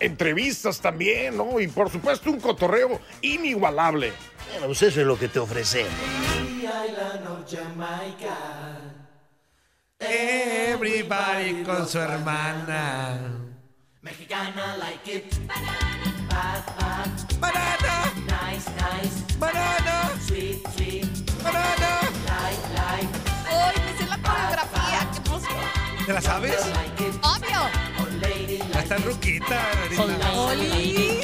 Entrevistas también, ¿no? Y por supuesto un cotorreo inigualable. Bueno, pues eso es lo que te ofrecemos. Everybody con su hermana. Mexicana like it. Bad, bad. Banana, Nice, nice. banana, Sweet, sweet. banana. Like, like. ¡Ay, me sé la coreografía! ¡Qué emoción! ¿Te la sabes? ¡Obvio! Está ruquita. ¡Oli!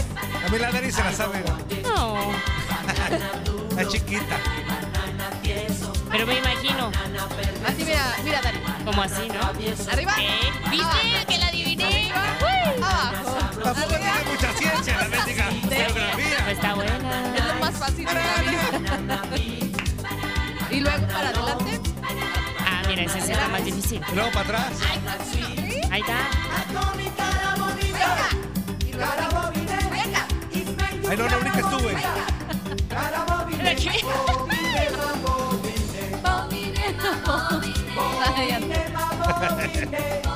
A mí la Dari se la sabe. No, La chiquita. pero me imagino. Así, mira, mira, Dani. Como así, ¿no? Arriba. ¿Eh? ¿Viste que la adiviné? Abajo. Tampoco tiene mucha ciencia la médica Pues coreografía. está buena. Es lo más fácil de la vida. Y luego para adelante. Ah, mira, ese es el más difícil. Y luego para atrás. Ahí está. Ay, no, la única estuve. Ay, anda. ¡Épale,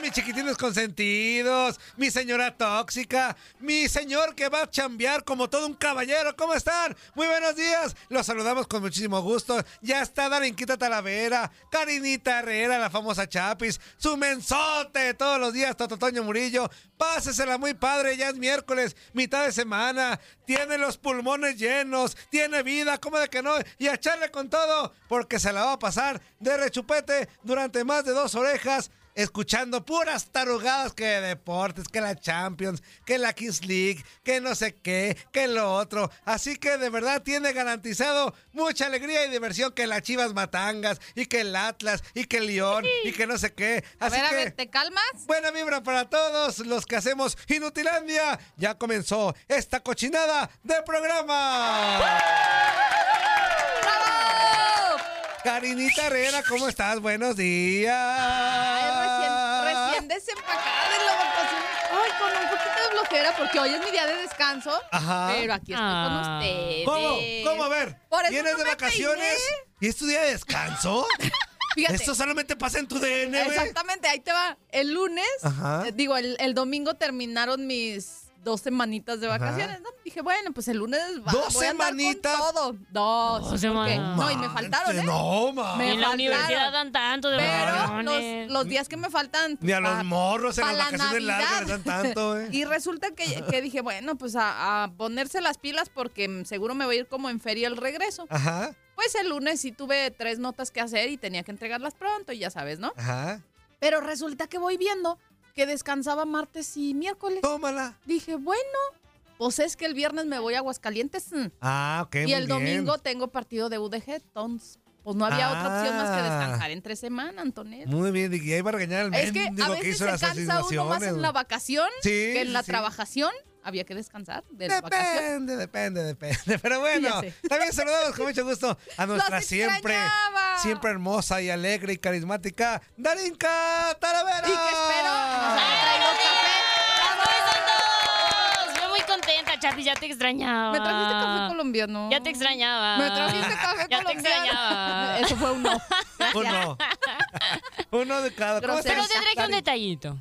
mis chiquitines consentidos? Mi señora tóxica, mi señor que va a chambear como todo un caballero. ¿Cómo están? Muy buenos días. Los saludamos con muchísimo gusto. Ya está Darinquita Talavera, Karinita Herrera, la famosa Chapis, su mensote todos los días, Toto Toño Murillo. Pásesela muy padre, ya es miércoles, mitad de semana. Tiene los pulmones llenos, tiene vida, ¿cómo de que no? Y a echarle con todo, porque se la va a pasar de rechupete durante más de dos orejas escuchando puras tarugadas que de deportes, que la Champions, que la Kings League, que no sé qué, que lo otro. Así que de verdad tiene garantizado mucha alegría y diversión que las Chivas Matangas y que el Atlas y que el León y que no sé qué. A Así a que ver, ¿te calmas? buena vibra para todos los que hacemos Inutilandia. Ya comenzó esta cochinada de programa. Karinita Herrera, ¿cómo estás? Buenos días. Ay, recién, recién desempacada de la. Ay, con un poquito de flojera porque hoy es mi día de descanso. Ajá. Pero aquí estoy con Ah. ustedes. ¿Cómo? ¿Cómo? A ver. Por eso ¿Vienes no de me vacaciones? ¿Y es tu día de descanso? Fíjate. Esto solamente pasa en tu DN, güey. Exactamente, ahí te va. El lunes, Ajá. eh, digo, el, el domingo terminaron mis dos semanitas de vacaciones, ¿no? Dije, bueno, pues el lunes va, ¿Dos voy a andar con todo. Dos. Dos ¿por semanas. No, y me faltaron, ¿eh? No, ma. Me en la faltaron. universidad dan tanto de Pero vacaciones. los, los días que me faltan. Ni a los morros en las la vacaciones largas Navidad. les dan tanto, eh. Y resulta que, que dije, bueno, pues a, a ponerse las pilas porque seguro me voy a ir como en feria el regreso. Ajá, Pues el lunes sí tuve tres notas que hacer y tenía que entregarlas pronto y ya sabes, ¿no? ajá. Pero resulta que voy viendo que descansaba martes y miércoles. Tómala. Dije, bueno, pues es que el viernes me voy a Aguascalientes Ah, ok, y muy el bien. domingo tengo partido de UDG, entonces pues no había otra opción más que Ah. descansar entre semana, Antonella. Muy bien, y ahí va a regañar el Es que a veces se cansa uno más en la vacación Sí, que en la sí. trabajación. Había que descansar de la vacación. Depende, depende, depende. Pero bueno, Ya también saludamos con mucho gusto a nuestra siempre, siempre hermosa y alegre y carismática Darinka Talavera. ¿Y qué espero? Nos han traído café. todos! Yo muy contenta, Chapi, ya te extrañaba. Me trajiste café colombiano. Ya te extrañaba. Me trajiste café Ya te colombiano. extrañaba. Eso fue un no. Uno. Uno de cada. ¿Cómo Grosero. Pero te traje un detallito.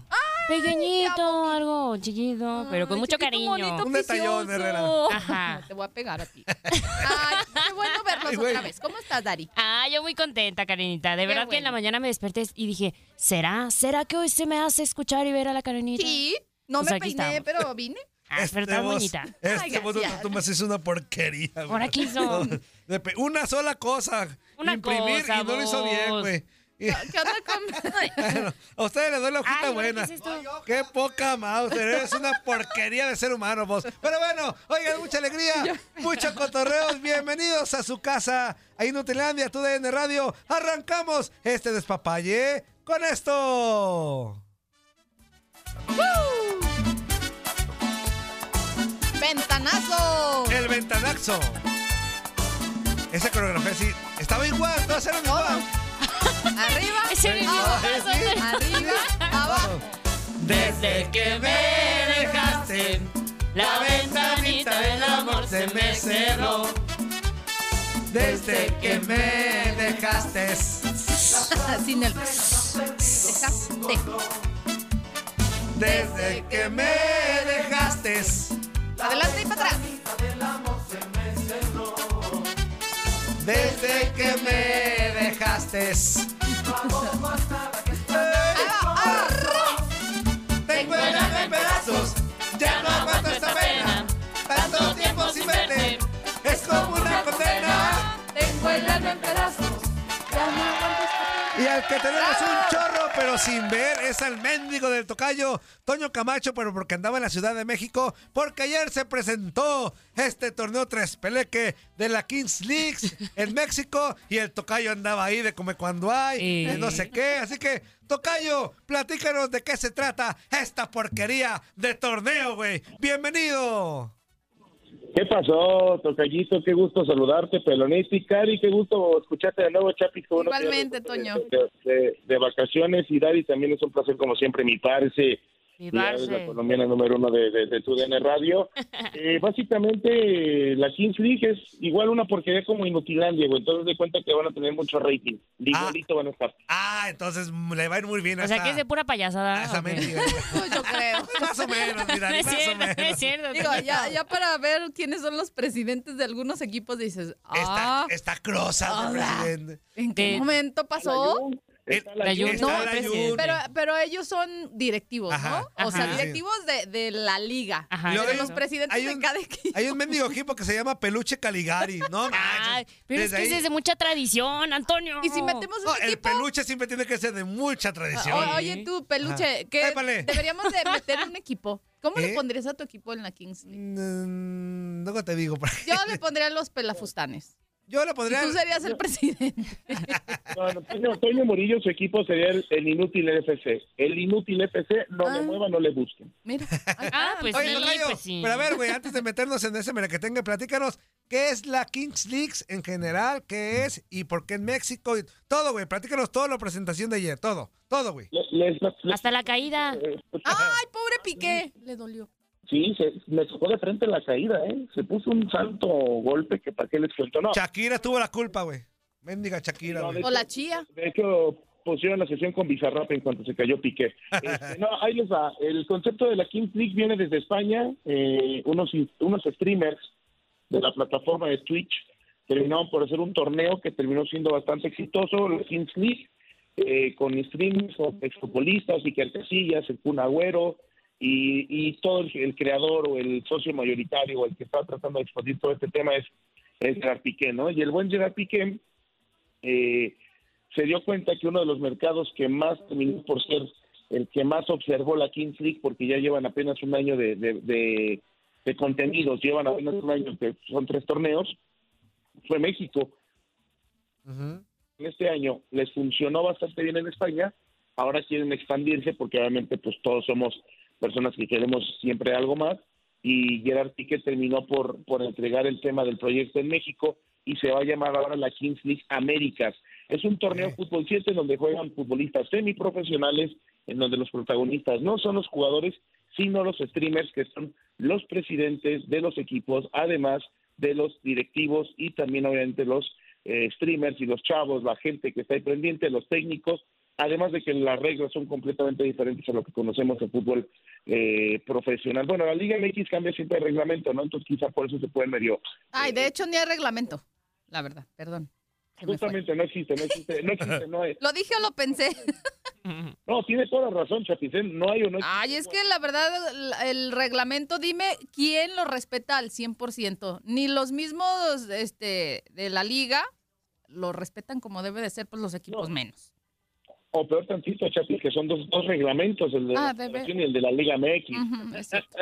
Pequeñito, algo chiquito, pero con mucho cariño. bonito, Un detallón. Herrera. Ajá. Te voy a pegar a ti. Ay, qué bueno verlos Ay, otra vez. ¿Cómo estás, Dari? Ah, yo muy contenta, Karenita. De Qué verdad que en la mañana me desperté y dije, ¿será? ¿Será que hoy se me hace escuchar y ver a la Karenita? Sí, No Pues me aquí peiné, estamos. pero vine. Ah, pero estás voz- bonita. Este Ay, voz de gracias. Tutumas es una porquería, güey. Ahora quiso. De pe- Una sola cosa. Una imprimir cosa, y no lo hizo bien, vos. güey. ¿Qué onda con...? A ustedes les doy la hojita Ay, buena. ¿qué poca mouse, eres una porquería de ser humano vos. Pero bueno, oigan, mucha alegría, muchos cotorreos, bienvenidos a su casa, a Inutilandia, tu DN Radio. Arrancamos este despapalle con esto. ¡Ventanazo! El ventanaxo. Esa coreografía sí, estaba igual, todas eran igual. Arriba, Ese era el mismo abajo, paso. arriba, abajo. Desde que me dejaste, La ventanita del amor se me cerró. Desde que me dejaste. Sin el... Dejaste. Desde que me dejaste. Adelante y para atrás. Desde que me dejaste. Tengo el alma en pedazos. Ya no aguanto esta pena. Tanto tiempo sin verte. Es como una condena. Tengo el alma en pedazos. Ya no aguanto Y al que tenemos un chorro, pero sin ver, es al mendigo del tocayo, Toño Camacho, pero porque andaba en la Ciudad de México, porque ayer se presentó este torneo tres peleque de la Kings League en México, y el tocayo andaba ahí de come cuando hay, de no sé qué. Así que, tocayo, platícanos de qué se trata esta porquería de torneo, güey. Bienvenido. ¿Qué pasó, Tocayito? Qué gusto saludarte, Pelonista y Cari. Qué gusto escucharte de nuevo, que Igualmente, Toño. De, de- de vacaciones y Dari, también es un placer, como siempre, mi parce. Mi es la colombiana número uno de, de, de tu DN Radio. Eh, básicamente, la Kings League es igual una porquería como Inutilandia, güey. Entonces, de cuenta que van a tener mucho rating. Igualito van a estar. Ah, entonces mm, le va a ir muy bien a O sea que es de pura payasada. a esa ¿o qué? mendiga. Yo creo. Más o menos, mira, No es más o cierto, no menos. es cierto. Digo, ya, ya para ver quiénes son los presidentes de algunos equipos dices, Está, ah, está crosa, el Hola. presidente. ¿en qué de- momento pasó? Está la La Jun. Jun. Está No, la. Pero, pero ellos son directivos, Ajá, ¿no? O sea, ajá. directivos de, de la liga. Ajá, pero exacto. los presidentes Hay de un- cada equipo. Hay un mendigo equipo que se llama Peluche Caligari, ¿no? Ay, manches. pero es Desde que es desde mucha tradición, Antonio. Y si metemos No, el equipo... peluche siempre tiene que ser de mucha tradición. O- oye, tú, peluche, que Épale. deberíamos de meter un equipo. ¿Cómo ¿Eh? le pondrías a tu equipo en la Kings League? Mm, luego te digo. Yo le pondría a los pelafustanes. Yo Y podría. tú serías el presidente. No, no, Toño, Toño Murillo, su equipo sería el, el Inútil FC. El Inútil FC, no Ah. le muevan, no le busquen. Mira. Ah, pues Oye, sí, Tocayo, pues sí. pero a ver, güey, antes de meternos en ese que tenga, platícanos, ¿qué es la Kings League en general? ¿Qué es? ¿Y por qué en México? Y todo, güey, platícanos toda la presentación de ayer, todo, todo, güey. Hasta la caída. eh, Ay, pobre Piqué. Le dolió. Sí, se, me tocó de frente la caída, ¿eh? Se puso un salto golpe que para qué les cuento. No, Shakira tuvo la culpa, güey. Mendiga Shakira, No, güey. O la chía. de hecho pusieron la sesión con Bizarrap en cuanto se cayó Piqué. Este, no, ahí les va. El concepto de la Kings League viene desde España. Eh, unos, unos streamers de la plataforma de Twitch terminaron por hacer un torneo que terminó siendo bastante exitoso, la Kings League, eh, con streamers, con exfutbolistas, Iker Casillas, el Kun Agüero, y, y todo el, el creador o el socio mayoritario o el que está tratando de expandir todo este tema es, es Gerard Piqué, ¿no? Y el buen Gerard Piqué eh, se dio cuenta que uno de los mercados que más terminó por ser el que más observó la Kings League, porque ya llevan apenas un año de, de, de- de contenidos, llevan apenas un año, que son tres torneos, fue México. En este año les funcionó bastante bien en España, ahora quieren expandirse porque obviamente pues todos somos personas que queremos siempre algo más y Gerard Piqué terminó por, por entregar el tema del proyecto en México y se va a llamar ahora la Kings League Américas. Es un torneo Ok. fútbol 7 donde juegan futbolistas semiprofesionales, en donde los protagonistas no son los jugadores, sino los streamers que son los presidentes de los equipos, además de los directivos y también obviamente los eh, streamers y los chavos, la gente que está ahí pendiente, los técnicos, además de que las reglas son completamente diferentes a lo que conocemos de fútbol eh, profesional. Bueno, la Liga MX cambia siempre el reglamento, ¿no? Entonces quizá por eso se puede medio... Ay, de hecho ni hay reglamento. La verdad, perdón. Justamente no existe, no existe, no existe, no es. ¿Lo dije o lo pensé? No, tiene toda la razón, Chapicén. No hay o no hay. Ay, es que la verdad, el- el reglamento, dime quién lo respeta al 100%. Ni los mismos este, de la liga lo respetan como debe de ser, pues los equipos menos. O peor tantito, Chapi, que son dos, dos reglamentos, el de Ah, la. Federación y el de la Liga MX. Es cierto.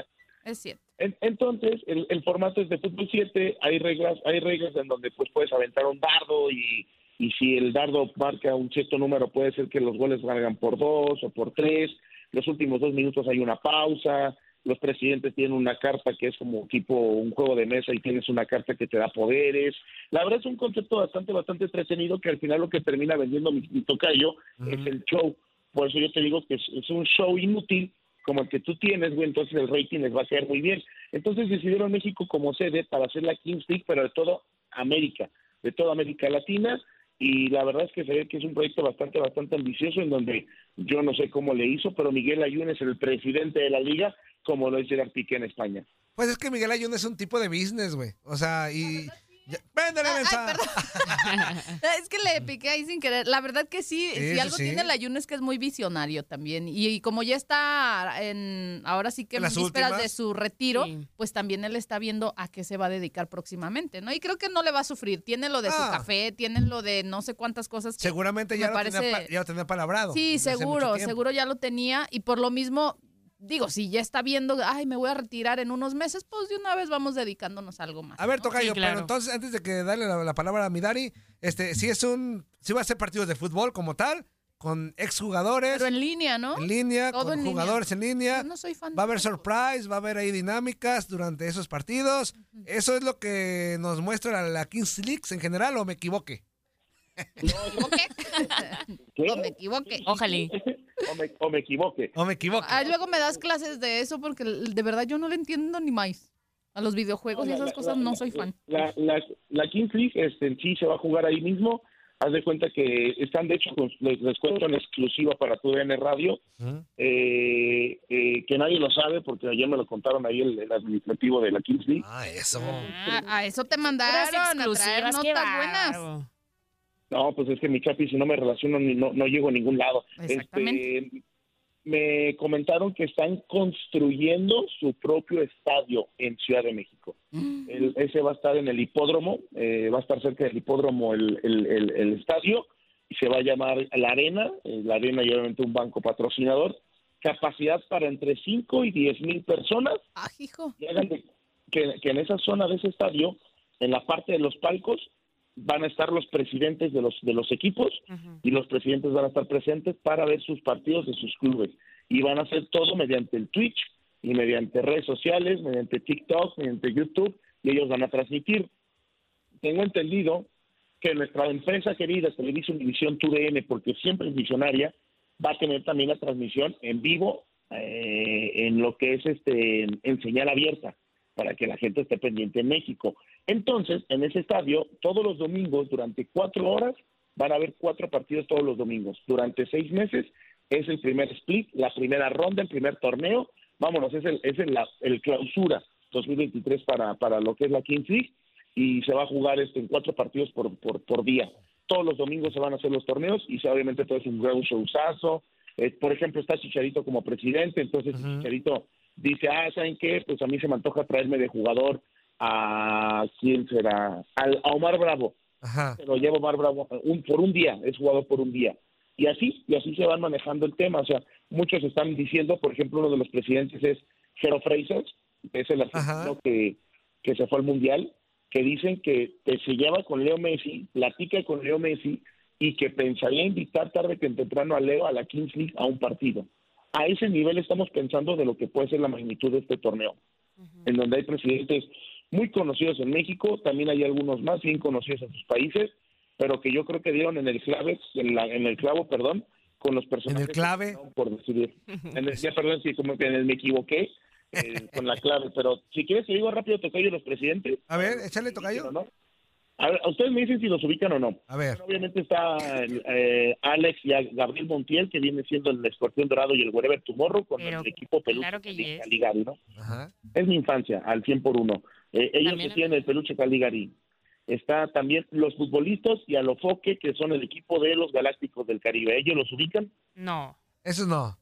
Es cierto. En- Entonces, el, el formato es de fútbol 7, hay reglas, hay reglas en donde pues puedes aventar un dardo y, y si el dardo marca un cierto número puede ser que los goles valgan por dos o por tres, los últimos dos minutos hay una pausa, los presidentes tienen una carta que es como tipo un juego de mesa y tienes una carta que te da poderes. La verdad es un concepto bastante, bastante entretenido que al final lo que termina vendiendo mi, mi tocayo es el show. Por eso yo te digo que es, es un show inútil como el que tú tienes, güey, entonces el rating les va a caer muy bien. Entonces decidieron México como sede para hacer la Kings League, pero de todo América, de toda América Latina, y la verdad es que se ve que es un proyecto bastante, bastante ambicioso, en donde yo no sé cómo le hizo, pero Miguel Ayun es el presidente de la liga, como lo es Gerard Piqué en España. Pues es que Miguel Ayun es un tipo de business, güey. O sea, y... ya- ¡Véndele, Ay, mensa! Es que le piqué ahí sin querer. La verdad que sí, Sí, si algo sí. tiene el ayuno es que es muy visionario también. Y, y como ya está en, ahora sí que En vísperas últimas. de su retiro, Sí. pues también él está viendo a qué se va a dedicar próximamente, ¿no? Y creo que no le va a sufrir. Tiene lo de su Ah. café, tiene lo de no sé cuántas cosas. que Seguramente ya me lo, tenía, parece- pa- ya lo tenía palabrado. Sí, seguro, seguro ya lo tenía. Y por lo mismo, digo, si ya está viendo, ay, me voy a retirar en unos meses, pues de una vez vamos dedicándonos a algo más. A ver, ¿no? Tocayo, Sí, claro. pero entonces, antes de que darle la, la palabra a mi Dari, este, si es un, si va a ser partidos de fútbol como tal, con exjugadores, Pero en línea, ¿no? en línea, Todo con en línea. jugadores en línea, Yo no soy fan va a de haber surprise, va a haber ahí dinámicas durante esos partidos. ¿Eso es lo que nos muestra la, la Kings League en general o me equivoqué? ¿Qué? No me equivoqué. Ojalá. o, me, o me equivoque. ¿O me equivoqué? Ay, luego me das clases de eso porque de verdad yo no le entiendo ni más. A los videojuegos y La- esas la- cosas la- no soy fan. La, la, la Kings League este, en sí se va a jugar ahí mismo. Haz de cuenta que están, de hecho, con- les, les cuento en exclusiva para tu DN Radio, eh, eh, que nadie lo sabe porque ayer me lo contaron ahí el, el administrativo de la Kings League. Ah, eso. Ah, a eso te mandaron a traer notas buenas. No, pues es que mi chapi, si no me relaciono, no, no llego a ningún lado. Exactamente. Este, me comentaron que están construyendo su propio estadio en Ciudad de México. Mm. El- ese va a estar en el hipódromo, eh, va a estar cerca del hipódromo el, el- el- estadio, y se va a llamar La Arena, eh, La Arena y obviamente un banco patrocinador, capacidad para entre 5 y 10 mil personas, Ah, hijo. que, que en esa zona de ese estadio, en la parte de los palcos, van a estar los presidentes de los, de los equipos, y los presidentes van a estar presentes para ver sus partidos de sus clubes. Y van a hacer todo mediante el Twitch y mediante redes sociales, mediante TikTok, mediante YouTube, y ellos van a transmitir. Tengo entendido que nuestra empresa querida, Televisión División TUDN, porque siempre es visionaria, va a tener también la transmisión en vivo eh, en lo que es este en señal abierta para que la gente esté pendiente en México. Entonces, en ese estadio, todos los domingos, durante cuatro horas, van a haber cuatro partidos todos los domingos. Durante seis meses es el primer split, la primera ronda, el primer torneo. Vámonos, es el, es el, la- el clausura 2023 para, para lo que es la Kings League y se va a jugar este, en cuatro partidos por, por, por día. Todos los domingos se van a hacer los torneos y obviamente todo es un gran showzazo. Eh, por ejemplo, está Chicharito como presidente, entonces. Chicharito dice, ah, ¿saben qué? Pues a mí se me antoja traerme de jugador a, ¿quién será? Al- a Omar Bravo Ajá. se lo lleva Omar Bravo un, por un día, es jugador por un día. Y así, y así se van manejando el tema. O sea, muchos están diciendo, por ejemplo, uno de los presidentes es Jero Fraser, que es el argentino que, que se fue al Mundial, que dicen que, que se lleva con Leo Messi, platica con Leo Messi y que pensaría invitar tarde que temprano a Leo a la Kings League a un partido. A ese nivel estamos pensando de lo que puede ser la magnitud de este torneo, en donde hay presidentes muy conocidos en México, también hay algunos más bien conocidos en sus países, pero que yo creo que dieron en el clave, en, la- en el clavo, perdón, con los personajes. clave? no, por decir, en el, ya, perdón, sí, como que en el me equivoqué eh, con la clave, pero si quieres te digo rápido, Tocayo, los presidentes. A ver, échale, Tocayo. ¿no? A ver, a ustedes me dicen si los ubican o no. A ver. Obviamente está eh, Alex y Gabriel Montiel, que viene siendo el Escorpión Dorado y el Wherever Tomorrow con Pero el equipo peluche claro que. Caligari, ¿no? Ajá. Es mi infancia, al 100 por uno. Eh, ellos También tienen el peluche Caligari. Está también los futbolistas y Alofoque, que son el equipo de los Galácticos del Caribe. ¿Ellos los ubican? No. Eso no.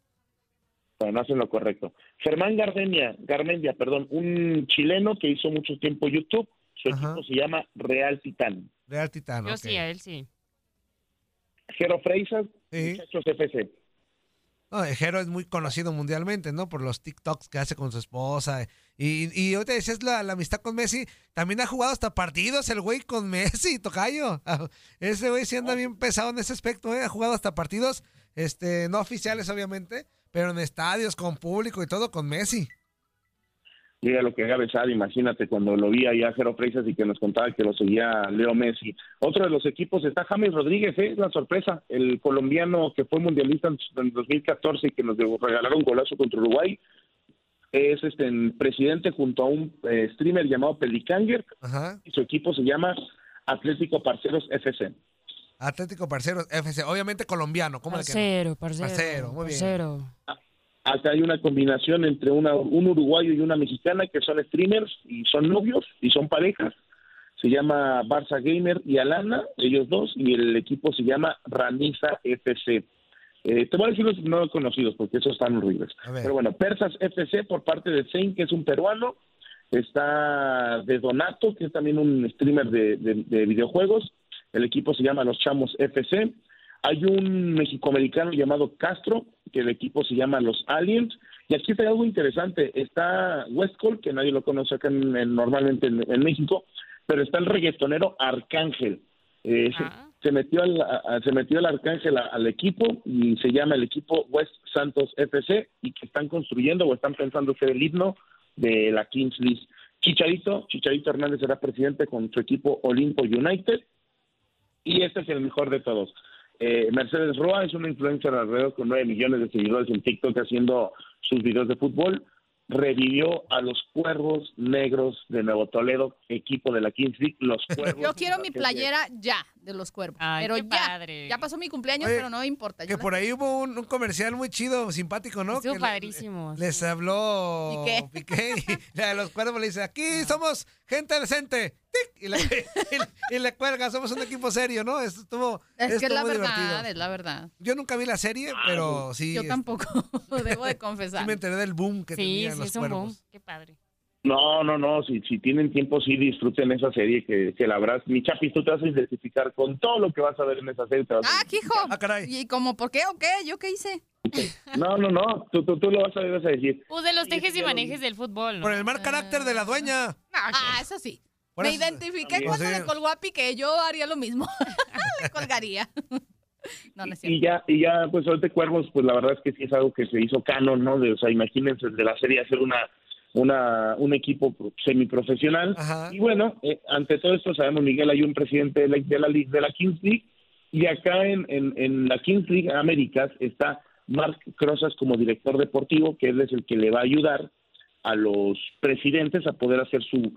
Bueno, hacen lo correcto. Germán Gardenia, Garmendia, perdón, un chileno que hizo mucho tiempo YouTube. Su Ajá. equipo se llama Real Titán. Real Titán. Yo sí, a él sí. Jero Freisas, Sí. muchachos FC. No, Jero es muy conocido mundialmente, ¿no? Por los TikToks que hace con su esposa. Y, y ahorita decías la, la amistad con Messi. También ha jugado hasta partidos el güey con Messi, Tocayo. Ese güey sí anda bien pesado en ese aspecto, ¿eh? Ha jugado hasta partidos, este, no oficiales obviamente, pero en estadios, con público y todo, con Messi. Mira lo que Gabe Sad, imagínate cuando lo vi allá a Jero Freisas y que nos contaba que lo seguía Leo Messi. Otro de los equipos está James Rodríguez, ¿eh? es la sorpresa, el colombiano que fue mundialista en en 2014 y que nos regalaron un golazo contra Uruguay. Es este en- presidente junto a un eh, streamer llamado Pelicanger Ajá. y su equipo se llama Atlético Parceros FC. Atlético Parceros FC, obviamente colombiano, ¿cómo le queda? Parcero, parcero. Parcero, muy bien. parcero. Acá hay una combinación entre una, un uruguayo y una mexicana que son streamers y son novios y son parejas. Se llama Barça Gamer y Alana, ellos dos, y el equipo se llama Raniza FC. Eh, te voy a decir los no conocidos porque esos están horribles. Pero bueno, Persas FC por parte de Sein, que es un peruano. Está de Donato, que es también un streamer de, de- de videojuegos. El equipo se llama Los Chamos FC. Hay un mexicoamericano llamado Castro, que el equipo se llama Los Aliens. Y aquí está algo interesante. Está Westcol, que nadie lo conoce acá en- en- normalmente en, en México, pero está el reggaetonero Arcángel. Eh, se- Ah. se, metió al, a- se metió el Arcángel a- al equipo y se llama el equipo West Santos FC y que están construyendo o están pensando ser el himno de la Kings League. Chicharito, Chicharito Hernández será presidente con su equipo Olimpo United y este es el mejor de todos. Eh, Mercedes Roa es una influencer alrededor con 9 millones de seguidores en TikTok haciendo sus videos de fútbol. Revivió a los Cuervos Negros de Nuevo Toledo, equipo de la Kings League. Los Cuervos. Yo quiero mi playera ya de los cuervos. Ay, pero qué ya. padre. Ya pasó mi cumpleaños, Oye, pero no importa. yo Que la- por ahí hubo un, un comercial muy chido, simpático, ¿no? Estuvo Que le- padrísimo, Les sí. habló Piqué. Piqué y la de los cuervos le dice, aquí somos gente decente. tic, Y le, y- y le cuelga, somos un equipo serio, ¿no? Esto estuvo, Es que es la verdad, divertido. es la verdad. Yo nunca vi la serie, pero sí, Yo es- tampoco, debo de sí confesar. me enteré del boom que Sí, tenían sí, los es un boom. Qué padre. No, no, no. Si, si tienen tiempo, sí disfruten esa serie que, que la verdad, mi chapis, tú te vas a identificar con todo lo que vas a ver en esa serie. Ah, hijo. Ah, caray. ¿Y como por qué o qué? ¿Yo qué hice? No, no, no. Tú, tú, tú lo vas a ver, vas a decir. Pues de los tejes y manejes del fútbol, ¿no? Por el mal carácter de la dueña. Ah, eso sí. Por Me eso- identifiqué También. cuando Sí. le colgó a Piqué. Yo haría lo mismo. le colgaría. no, no es Y cierto. ya, y ya, pues ahorita Cuervos, pues la verdad es que sí es algo que se hizo canon, ¿no? De, o sea, imagínense de la serie hacer una, una, un equipo semiprofesional. Ajá. Y bueno, eh, ante todo esto sabemos, Miguel, hay un presidente de la, de la, de la Kings League y acá en, en, en la Kings League Américas está Mark Crozas como director deportivo, que él es el que le va a ayudar a los presidentes a poder hacer su,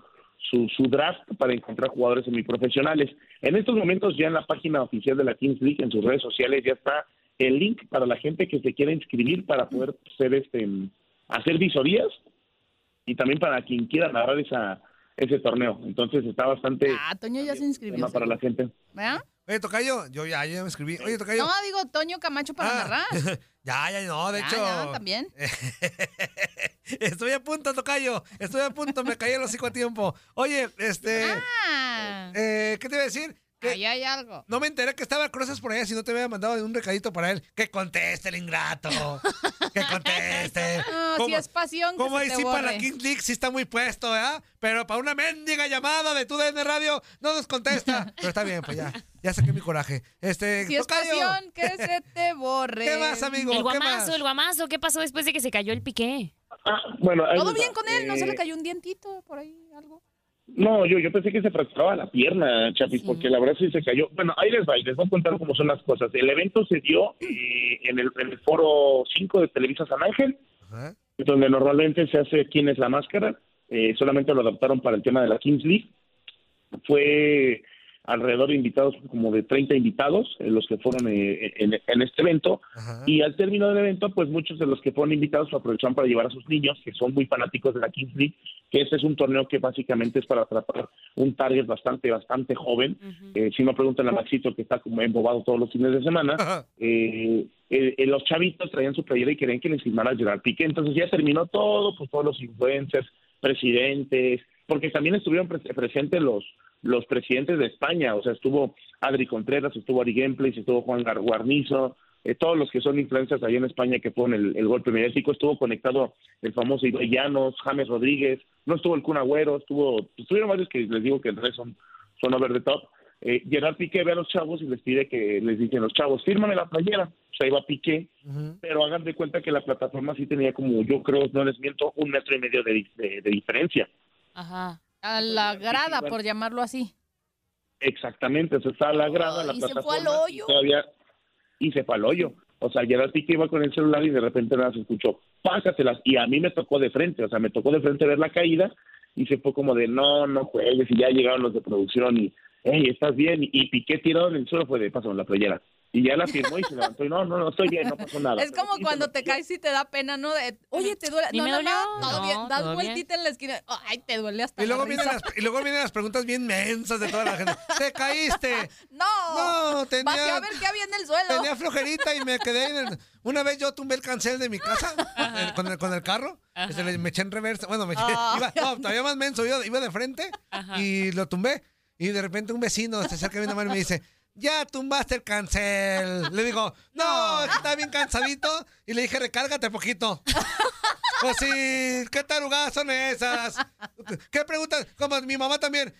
su, su draft para encontrar jugadores semiprofesionales. En estos momentos ya en la página oficial de la Kings League, en sus redes sociales, ya está el link para la gente que se quiera inscribir para poder hacer, este, hacer visorías y también para quien quiera narrar esa, ese torneo. Entonces está bastante Ah, Toño ya se inscribió. para la gente. ¿Verdad? Oye, Tocayo, yo ya, ya me escribí. Oye, Tocayo. No, digo Toño Camacho para Ah, narrar. ya, ya, no, de Ya, hecho. ya, también. Estoy a punto, Tocayo. Estoy a punto, me caí el hocico a tiempo. Oye, este. Ah, eh, ¿Qué te iba a decir? Ahí hay algo. no me enteré que estaba Cruzas por allá, si no te había mandado un recadito para él. Que conteste el ingrato. Que conteste. No, si es pasión que ¿Cómo se ahí te sí para la. King League sí está muy puesto, ¿verdad? Pero para una mendiga llamada de tu DN Radio no nos contesta. Pero está bien, pues ya. Ya saqué mi coraje. Este, Si es Tocayo, pasión que se te borre. ¿Qué más, amigo? El ¿Qué guamazo, más? el guamazo. ¿Qué pasó después de que se cayó el piqué? Ah, bueno, Todo bien con él, no se Eh, le cayó un dientito por ahí, algo. No, yo, yo pensé que se fracturaba la pierna, Chapis, porque la verdad sí se cayó. Bueno, ahí les va, y les voy a contar cómo son las cosas. El evento se dio eh, en, el, en el foro 5 de Televisa San Ángel, Ajá. donde normalmente se hace quién es la máscara. Eh, solamente lo adaptaron para el tema de la Kings League. Fue alrededor de invitados, como de 30 invitados, eh, los que fueron eh, en, en este evento. Ajá. Y al término del evento, pues muchos de los que fueron invitados aprovecharon para llevar a sus niños, que son muy fanáticos de la Kings League, que este es un torneo que básicamente es para atrapar un target bastante, bastante joven. Eh, si no preguntan a Maxito, que está como embobado todos los fines de semana, eh, eh, eh, los chavitos traían su playera y querían que les firmara Gerard Piqué. Entonces ya terminó todo, pues todos los influencers, presidentes, porque también estuvieron pre- presentes los los presidentes de España, o sea, estuvo Adri Contreras, estuvo Ari Gameplays, estuvo Juan Guarnizo, eh, todos los que son influencers ahí en España que fueron el, el golpe mediático, estuvo conectado el famoso Ibai Llanos, James Rodríguez, no estuvo el Kun Agüero, estuvo, estuvieron varios que les digo que en realidad son, son over the top. Eh, Gerard Piqué ve a los chavos y les pide que les dicen los chavos, fírmame la playera. O sea, iba Piqué, pero hagan de cuenta que la plataforma sí tenía como, yo creo, no les miento, un metro y medio de, de- de diferencia. Ajá. A la grada, por llamarlo así. Exactamente, o sea, está la grada, la y se fue al y hoyo. todavía, y se fue al hoyo. O sea, Gerard Piqué iba con el celular y de repente nada se escuchó, pásatelas. Y a mí me tocó de frente, o sea, me tocó de frente ver la caída y se fue como de, no, no juegues. Y ya llegaron los de producción y, hey, ¿estás bien? Y Piqué tirado en el suelo fue de, pásame la playera. Y ya la firmó y se levantó y no, no, no, estoy bien, no pasó nada. Es como se cuando te caes y te da pena, ¿no? De, Oye, te duele. No, me no, no, todo No, bien. Das todo bien. vueltita en la esquina. Ay, te duele hasta Y luego, la vienen risa. las, y luego vienen las preguntas bien mensas de toda la gente. ¿Te caíste? No, No, tenía- a ver qué había en el suelo. Tenía flojerita y me quedé en el- Una vez yo tumbé el cancel de mi casa con, el, con el carro. este, le- me eché en reversa. Bueno, me eché, Ah. iba, no, todavía más menso. Iba, iba de frente y lo tumbé. Y de repente un vecino se acerca bien a mano y me dice, ya tumbaste el cancel. Le digo, no, es que estaba bien cansadito. Y le dije, recárgate poquito. Pues sí, ¿qué tarugadas son esas? ¿Qué preguntas? Como mi mamá también.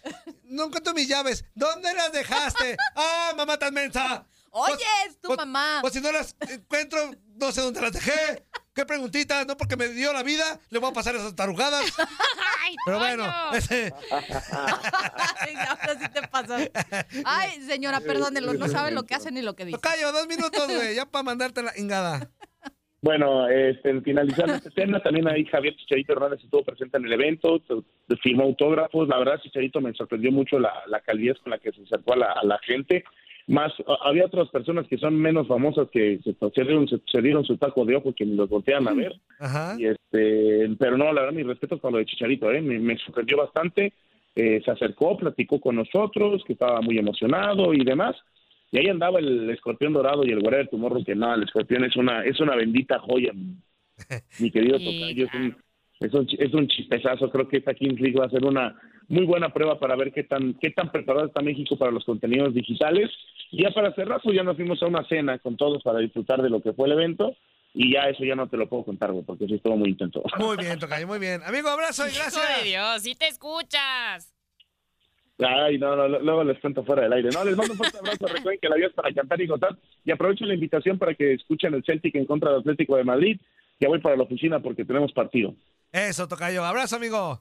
No encuentro mis llaves. ¿Dónde las dejaste? ¡Ah, mamá tan mensa! Oye, Pues- es tu pues- mamá. Pues si no las encuentro, no sé dónde las dejé. ¿Qué preguntitas? No porque me dio la vida, le voy a pasar esas tarugadas. Ay, Pero bueno, ese- Ay, ahora sí te pasas. Ay, señora, perdónelo, no sabe lo que hace ni lo que dice. Tocayo, dos minutos, güey, ya para mandarte la ingada. Bueno, este, finalizando este tema, también ahí Javier Chicharito Hernández estuvo presente en el evento, firmó autógrafos. La verdad, Chicharito me sorprendió mucho la, la calidez con la que se acercó a la, a la gente. Más, había otras personas que son menos famosas que se, se dieron, se, se dieron su taco de ojo que ni los voltean a ver. Ajá. Y este, pero no, la verdad, mi respeto para lo de Chicharito, ¿eh? me, me sorprendió bastante. Eh, se acercó, platicó con nosotros, que estaba muy emocionado y demás. Y ahí andaba el escorpión dorado y el guardia de tumorro, que no, el escorpión es una, es una bendita joya, mi, querido Sí, Tocayo. Es un, es, un, es un chistezazo. Creo que esta Kings League va a ser una muy buena prueba para ver qué tan, qué tan preparado está México para los contenidos digitales. Y ya para cerrar, pues ya nos fuimos a una cena con todos para disfrutar de lo que fue el evento. Y ya eso ya no te lo puedo contar, güey, porque sí estuvo muy intenso. Muy bien, Tocayo, muy bien. Amigo, abrazo y Hijo de gracias. Dios, sí te escuchas. Ay, no, no, luego les cuento fuera del aire. No, les mando un fuerte abrazo. Recuerden que la vida es para cantar y gozar. Y aprovecho la invitación para que escuchen el Celtic en contra del Atlético de Madrid. Ya voy para la oficina porque tenemos partido. Eso, Tocayo. Abrazo, amigo.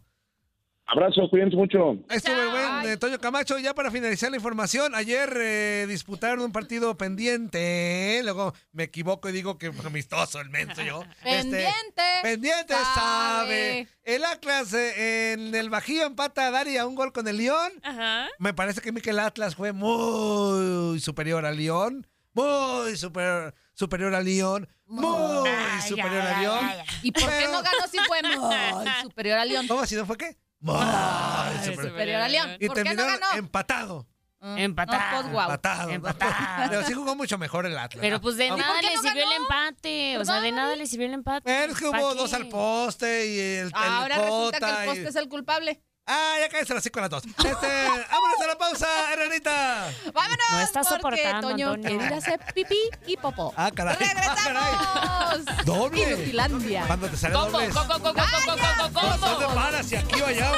Abrazo, cuídense mucho. Estuvo el buen eh, Toño Camacho. Ya para finalizar la información, ayer eh, disputaron un partido pendiente. ¿eh? Luego me equivoco y digo que amistoso el menso yo. Este, Pendiente. pendiente sabe. Sabe. El Atlas eh, en el Bajío empata a Dari a un gol con el León. Ajá. Me parece que Miquel Atlas fue muy superior al León. Muy superior, superior al León. Muy Ay, superior ay, al León. ay, ay. ¿Y por qué no ganó si fue muy superior a León? ¿Cómo si no fue qué? Muy Ay, superior. Superior a León. Y ¿Por qué no terminaron ganó? empatado. Ah, Empatado. No, pues. Empatado. Empatado. Pero sí jugó mucho mejor el Atlas. Pero pues de Ah, nada por qué le no sirvió el ganó? empate. O sea, de nada le sirvió el empate. Es que ¿Pa' hubo qué? dos al poste y el, el Ahora resulta que Cota el poste y- es el culpable. Ah, ya cállate así con las dos. Este, vámonos a la pausa, Renanita. Vámonos, No está porque soportando, Toño Antonio. quiere a hacer pipí y popó. Ah, caray. Ah, ¡Regresamos! Doble. Inutilandia. Cuando te sale Combo, doble. combo, combo, combo, combo, combo. ¿Dónde paras? Si aquí o allá.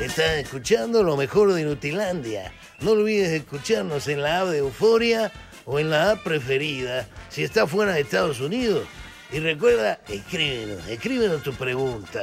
Estás escuchando lo mejor de Inutilandia. No olvides escucharnos en la app de Euforia o en la app preferida si estás fuera de Estados Unidos. Y recuerda, escríbenos, escríbenos tu pregunta,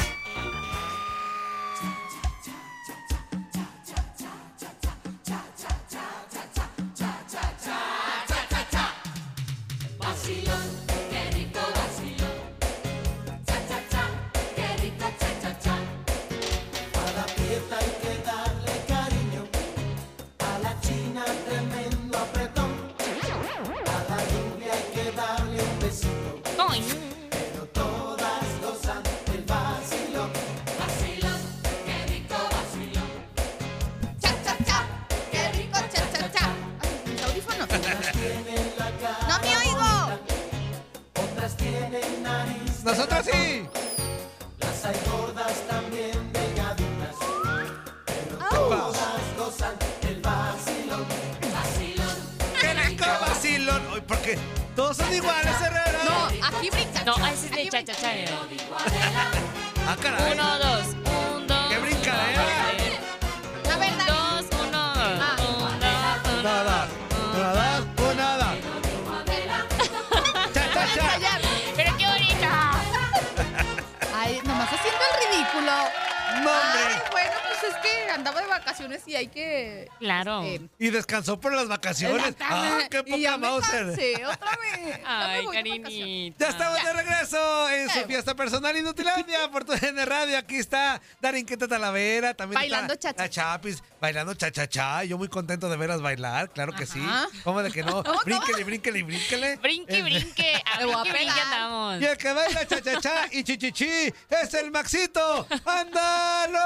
Y descansó por las vacaciones. ¡Ah, qué y ya poca me Mauser! cansé otra vez. Ya me Ay, cariñita. Ya estamos de regreso en su Ya. fiesta personal Inutilandia por tu DN Radio. Aquí está Darinqueta Talavera, también Bailando está la Chapis, bailando cha-cha-cha. Yo muy contento de verlas bailar, claro que sí. ¿Cómo de que no? ¿Cómo, Brínquele, brínquele, brínquele. Brinque, brinque. A Me brinque, brinque pegar. andamos. Y el que baila cha-cha-cha y chichichi es el Maxito. ¡Ándalo!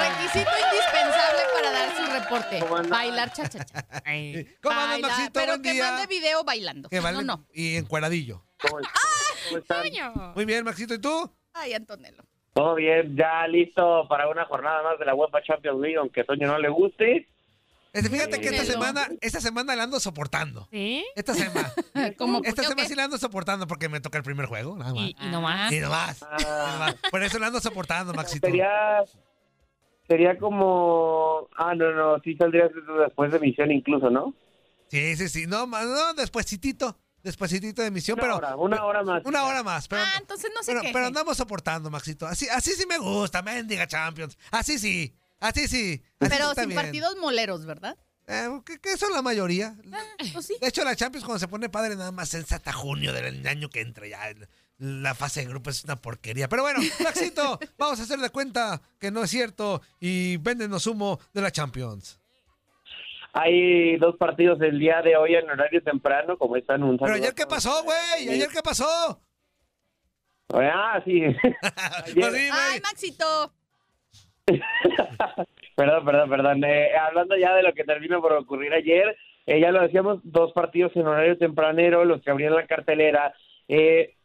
Requisito indispensable para dar su reporte. Bailar cha cha cha. Ay. ¿Cómo andas, Maxito? Pero Buen que día. mande video bailando. Que baile- No, no. Y encueradillo. ¿Cómo, cómo están? Coño. Muy bien, Maxito. ¿Y tú? Ay, Antonello. Todo bien, ya listo para una jornada más de la UEFA Champions League, aunque a Toño no le guste. Este, fíjate que esta semana, esta semana la ando soportando. ¿Sí? Esta semana. Como Esta ¿por qué o semana qué? sí la ando soportando porque me toca el primer juego, nada más. Y, y nomás. Y nomás. Ah. y nomás. Por eso la ando soportando, Maxito. Sería sería como ah no no sí saldría después de misión incluso no Sí, sí, sí. No, no, despuesitito. Despuesitito de emisión, una pero. hora una hora más Una hora más. Pero, Ah, entonces no se pero, pero andamos soportando, Maxito. Así, así sí me gusta, mendiga Champions. Así sí. Así sí. Así Pero sin bien. partidos moleros, ¿verdad? Eh, que, que son la mayoría. Pues sí. De hecho, la Champions cuando se pone padre nada más es hasta junio del año que entra ya. La fase de grupos es una porquería. Pero bueno, Maxito, vamos a hacer de cuenta que no es cierto y véndenos humo de la Champions. hay dos partidos el día de hoy en horario temprano como están un Pero ayer qué pasó, güey, ayer qué pasó. ah sí Pues. Ay, Maxito. perdón perdón perdón Eh, hablando ya de lo que terminó por ocurrir ayer eh, ya lo decíamos dos partidos en horario tempranero los que abrían la cartelera Eh,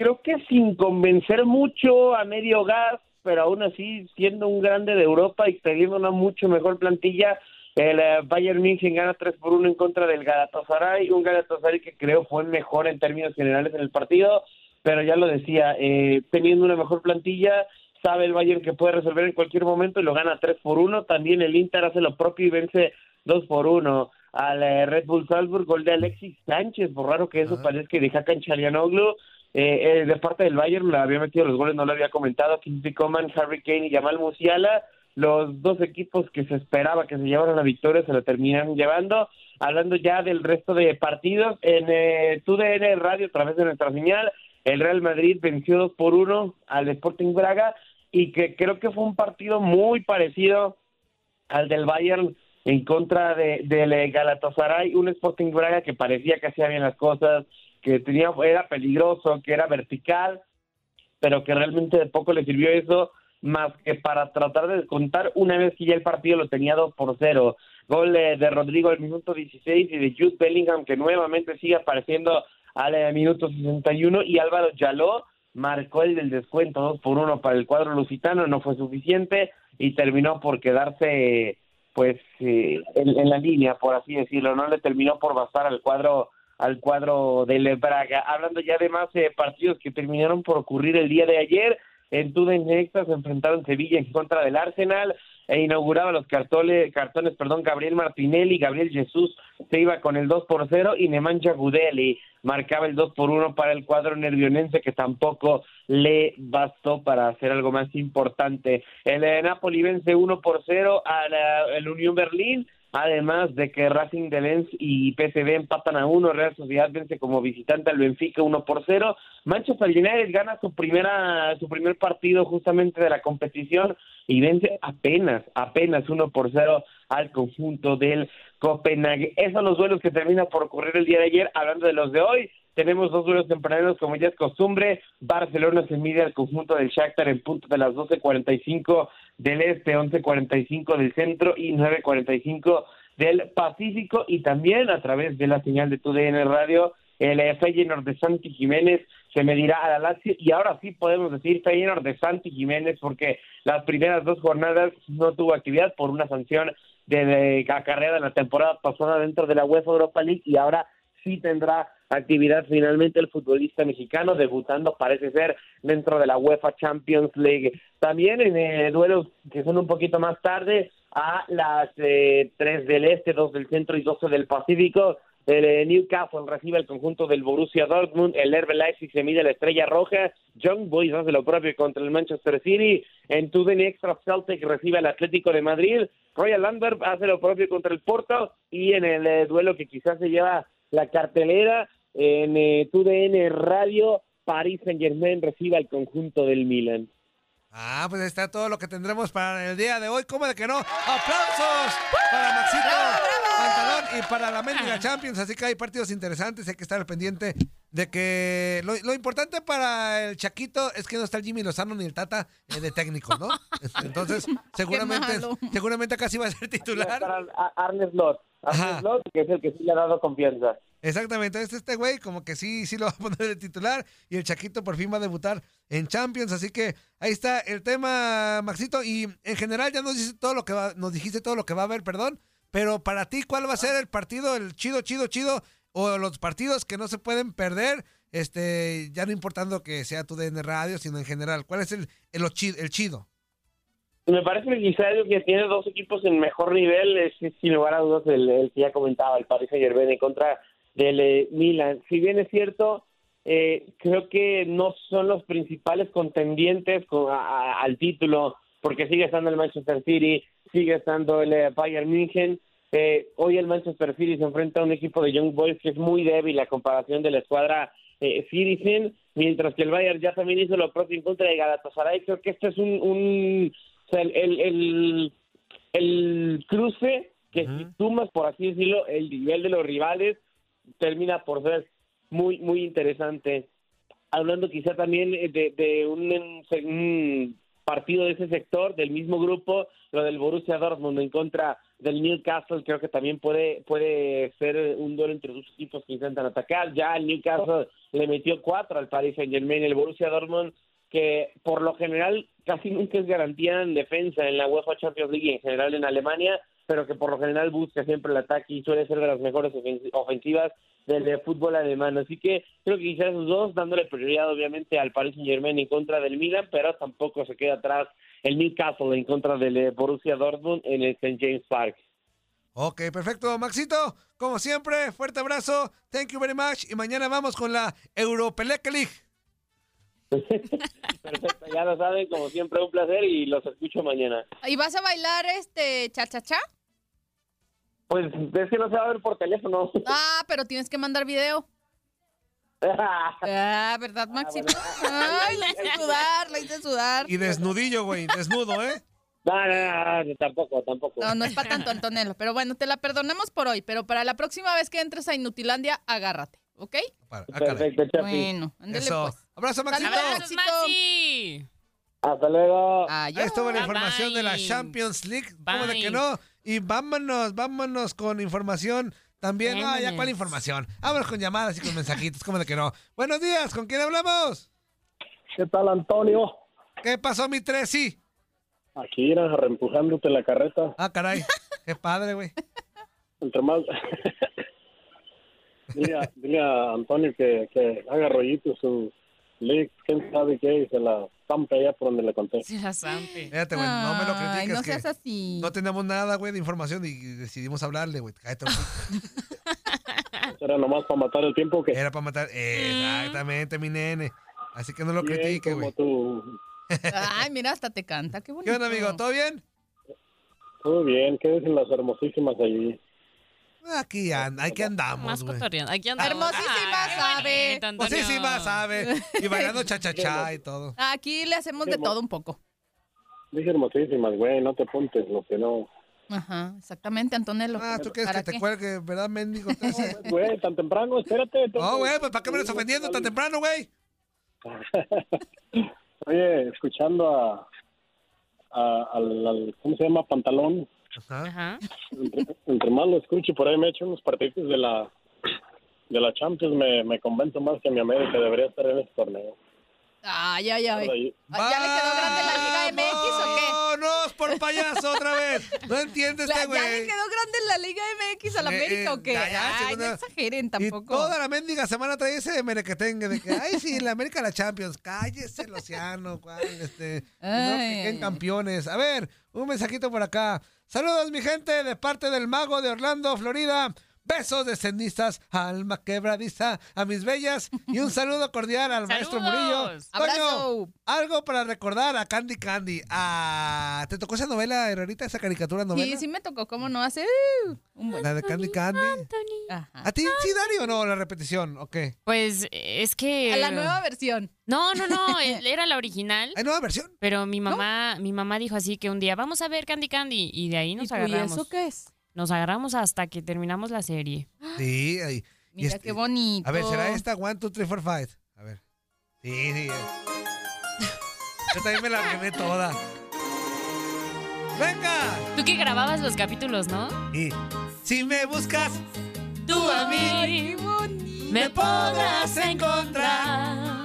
creo que sin convencer mucho a medio gas, pero aún así siendo un grande de Europa y teniendo una mucho mejor plantilla, el eh, Bayern München gana 3 por 1 en contra del Galatasaray, un Galatasaray que creo fue mejor en términos generales en el partido, pero ya lo decía, eh, teniendo una mejor plantilla, sabe el Bayern que puede resolver en cualquier momento y lo gana 3 por 1, también el Inter hace lo propio y vence 2 por 1 al eh, Red Bull Salzburg, gol de Alexis Sánchez, por raro que eso Ah. parezca que de Hakan Çalhanoğlu, eh, eh, de parte del Bayern le había metido los goles, no lo había comentado, Kingsley Coman, Harry Kane y Jamal Musiala, los dos equipos que se esperaba que se llevaran la victoria se lo terminaron llevando. Hablando ya del resto de partidos, en eh, TUDN Radio, a través de nuestra señal, el Real Madrid venció 2 por 1 al Sporting Braga y que creo que fue un partido muy parecido al del Bayern en contra de, del eh, Galatasaray, un Sporting Braga que parecía que hacía bien las cosas, que tenía era peligroso, que era vertical, pero que realmente de poco le sirvió eso, más que para tratar de descontar una vez que ya el partido lo tenía 2 por 0. Gol de Rodrigo al minuto 16 y de Jude Bellingham que nuevamente sigue apareciendo al eh, minuto 61 y Álvaro Yaló marcó el del descuento 2 por 1 para el cuadro lusitano, no fue suficiente y terminó por quedarse pues eh, en, en la línea, por así decirlo, no le terminó por bastar al cuadro al cuadro del Braga. Hablando ya de más eh, partidos que terminaron por ocurrir el día de ayer, en Tudens Extra se enfrentaron Sevilla en contra del Arsenal e inauguraba los cartones, cartones perdón, Gabriel Martinelli, Gabriel Jesús se iba con el 2 por 0 y Nemanja Gudeli marcaba el 2 por 1 para el cuadro nervionense que tampoco le bastó para hacer algo más importante. El eh, Napoli vence 1 por 0 al Unión Berlín además de que Racing de Lens y PSV empatan a uno, Real Sociedad vence como visitante al Benfica 1 por 0, Manchester United gana su primera su primer partido justamente de la competición y vence apenas, apenas 1 por 0 al conjunto del Copenhague. Esos son los duelos que terminan por ocurrir el día de ayer, hablando de los de hoy, tenemos dos duelos tempraneros como ya es costumbre. Barcelona se mide al conjunto del Shakhtar en punto de las 12.45 del este, 11.45 del centro y 9.45 del Pacífico. Y también a través de la señal de TUDN Radio, el Feyenoord de Santi Jiménez se medirá a la Lazio. Y ahora sí podemos decir Feyenoord de Santi Jiménez porque las primeras dos jornadas no tuvo actividad por una sanción de, de carrera de la temporada pasada dentro de la UEFA Europa League y ahora sí tendrá actividad finalmente el futbolista mexicano, debutando parece ser dentro de la UEFA Champions League. También en eh, duelos que son un poquito más tarde, a las eh, 3 del Este, 2 del Centro y 12 del Pacífico, el eh, Newcastle recibe el conjunto del Borussia Dortmund, el Herbe Leipzig se mide la Estrella Roja, Young Boys hace lo propio contra el Manchester City, en Tudeni Extra Celtic recibe al Atlético de Madrid, Royal Antwerp hace lo propio contra el Porto y en el eh, duelo que quizás se lleva la cartelera en eh, TUDN Radio, París Saint Germain recibe al conjunto del Milan. Ah, pues ahí está todo lo que tendremos para el día de hoy. ¿Cómo de que no? ¡Aplausos para Maxito Pantalón y para la Mendiga Champions! Así que hay partidos interesantes, hay que estar pendiente de que lo, lo importante para el Chaquito es que no está el Jimmy Lozano ni el Tata eh, de técnico, ¿no? Entonces, seguramente, seguramente acá sí va a ser titular. Para a- Arne Slot, Slot, que es el que sí le ha dado confianza. Exactamente, es este güey como que sí, sí lo va a poner de titular y el Chaquito por fin va a debutar en Champions, así que ahí está el tema, Maxito, y en general ya nos dice todo lo que va, nos dijiste todo lo que va a haber, perdón, pero para ti, ¿cuál va a ser el partido, el chido, chido, chido, o los partidos que no se pueden perder, este, ya no importando que sea tu DN Radio, sino en general, ¿cuál es el, el, el chido? Me parece que quizá el que tiene dos equipos en mejor nivel es, sin lugar a dudas, el, que ya comentaba, el Paris Saint-Germain en contra del eh, Milan. Si bien es cierto, eh, creo que no son los principales contendientes con- a- al título, porque sigue estando el Manchester City, sigue estando el eh, Bayern München. Eh, hoy el Manchester City se enfrenta a un equipo de Young Boys que es muy débil a comparación de la escuadra eh, Citizen, mientras que el Bayern ya también hizo lo propio en contra de Galatasaray. Creo que este es un, un sea, el, el, el, el cruce que si sumas, por así decirlo, el nivel de los rivales termina por ser muy, muy interesante. Hablando quizá también de, de un, un partido de ese sector, del mismo grupo, lo del Borussia Dortmund en contra del Newcastle, creo que también puede, puede ser un duelo entre dos equipos que intentan atacar. Ya el Newcastle le metió cuatro al Paris Saint Germain, el Borussia Dortmund que por lo general casi nunca es garantía en defensa en la UEFA Champions League y en general en Alemania, pero que por lo general busca siempre el ataque y suele ser de las mejores ofen- ofensivas del de fútbol alemán. Así que creo que quizás esos dos, dándole prioridad obviamente al Paris Saint Germain en contra del Milan, pero tampoco se queda atrás el Newcastle en contra del eh, Borussia Dortmund en el St. James Park. Ok, perfecto, Maxito. Como siempre, fuerte abrazo. Thank you very much. Y mañana vamos con la Europeleca League. Perfecto, ya lo saben, como siempre un placer y los escucho mañana. ¿Y vas a bailar este cha-cha-cha? Pues es que no se va a ver por teléfono. Ah, pero tienes que mandar video. Ah, ¿verdad, Maxito? Ay, la hice sudar, la hice sudar. Y desnudillo, güey. Desnudo, ¿eh? No, no, no, no, tampoco, tampoco. No, no es para tanto, Antonello. Pero bueno, te la perdonamos por hoy. Pero para la próxima vez que entres a Inutilandia, agárrate, ¿ok? Perfecto, Chapi. Bueno, ándale Eso. pues. Abrazo, Maxito. Saludos, Maxi. Hasta luego. Ahí estuvo la información de la Champions League. ¿Cómo de que no? Y vámonos, vámonos con información también. Ah, ya Vámonos. cuál información. Vámonos con llamadas y con mensajitos. ¿Cómo de que no? Buenos días, ¿con quién hablamos? ¿Qué tal, Antonio? ¿Qué pasó, mi Tresi? Aquí era reempujándote la carreta. Ah, caray. Qué padre, güey. Entre más. dile, a, dile a Antonio que, que haga rollito su leak, quién sabe qué, y se la zampe allá por donde le conté. Se la zampe. Fíjate, güey, no me lo Ay, critiques. no que seas así. No tenemos nada, güey, de información y decidimos hablarle, güey. Cállate, güey. Era nomás para matar el tiempo que. Era para matar. Exactamente, mi nene. Así que no lo Bien, critique, como güey. Ay, mira, hasta te canta. Qué bonito. ¿Qué onda, amigo? ¿Todo bien? Todo bien, ¿qué dicen las hermosísimas allí? Aquí, and- aquí andamos, Más güey. cotorreando. Aquí andamos. Hermosísima Ay, qué sabe. Antonio. Pues sabe. Y bailando cha-cha-cha y todo. Aquí le hacemos de todo un poco. Dije hermosísimas, güey, no te apuntes, lo que no. Ajá, exactamente, Antonello. Ah, ¿tú quieres que ¿Para te cuelgue, verdad, mendigo? Güey, tan temprano, espérate. No, güey, pues ¿para qué me estás ofendiendo tan temprano, güey? Oye, escuchando a, a- al, al- ¿cómo se llama? Pantalón. Ajá. Entre, entre más lo escucho, por ahí me echo unos partidos de la de la Champions, me, me convenzo más que mi América debería estar en este torneo. Ay, ay, ay. ¿Ya le quedó grande la Liga MX o qué? ¡Vámonos por payaso otra vez! No entiende La- este ¿Ya le güey. quedó grande la Liga MX a la América eh, o qué? ya, ya, Ay, segunda- no exageren Y tampoco. toda la mendiga semana trae ese merequetengue de que, ay, sí, la América la Champions. Cállese el océano, cuál, este. No, que queden campeones. A ver, un mensajito por acá. Saludos, mi gente, de parte del mago de Orlando, Florida. Besos de cenizas, alma quebradiza, a mis bellas. Y un saludo cordial al maestro Murillo. Saludos. Toño, Abrazo. algo para recordar a Candy Candy. Ah, ¿Te tocó esa novela, Herrerita, esa caricatura novela? Sí, sí me tocó, ¿cómo no? Hace uh, un buen. La de Candy Candy. Ajá. ¿A ti sí, Dani, o no? La repetición, ¿o qué? Pues es que. A la nueva versión. No, no, no. Era la original. ¿Hay nueva versión? Pero mi mamá, mi mamá dijo así que un día vamos a ver Candy Candy y de ahí nos ¿Y tú, ¿Y agarramos. eso qué es? Nos agarramos hasta que terminamos la serie. Sí, ahí. Y Mira este- qué bonito. A ver, ¿será esta? One, two, three, four, five. A ver. Sí, sí. Yo también me la quemé toda. ¡Venga! Tú que grababas los capítulos, ¿no? Y si me buscas, tú a mí me podrás encontrar.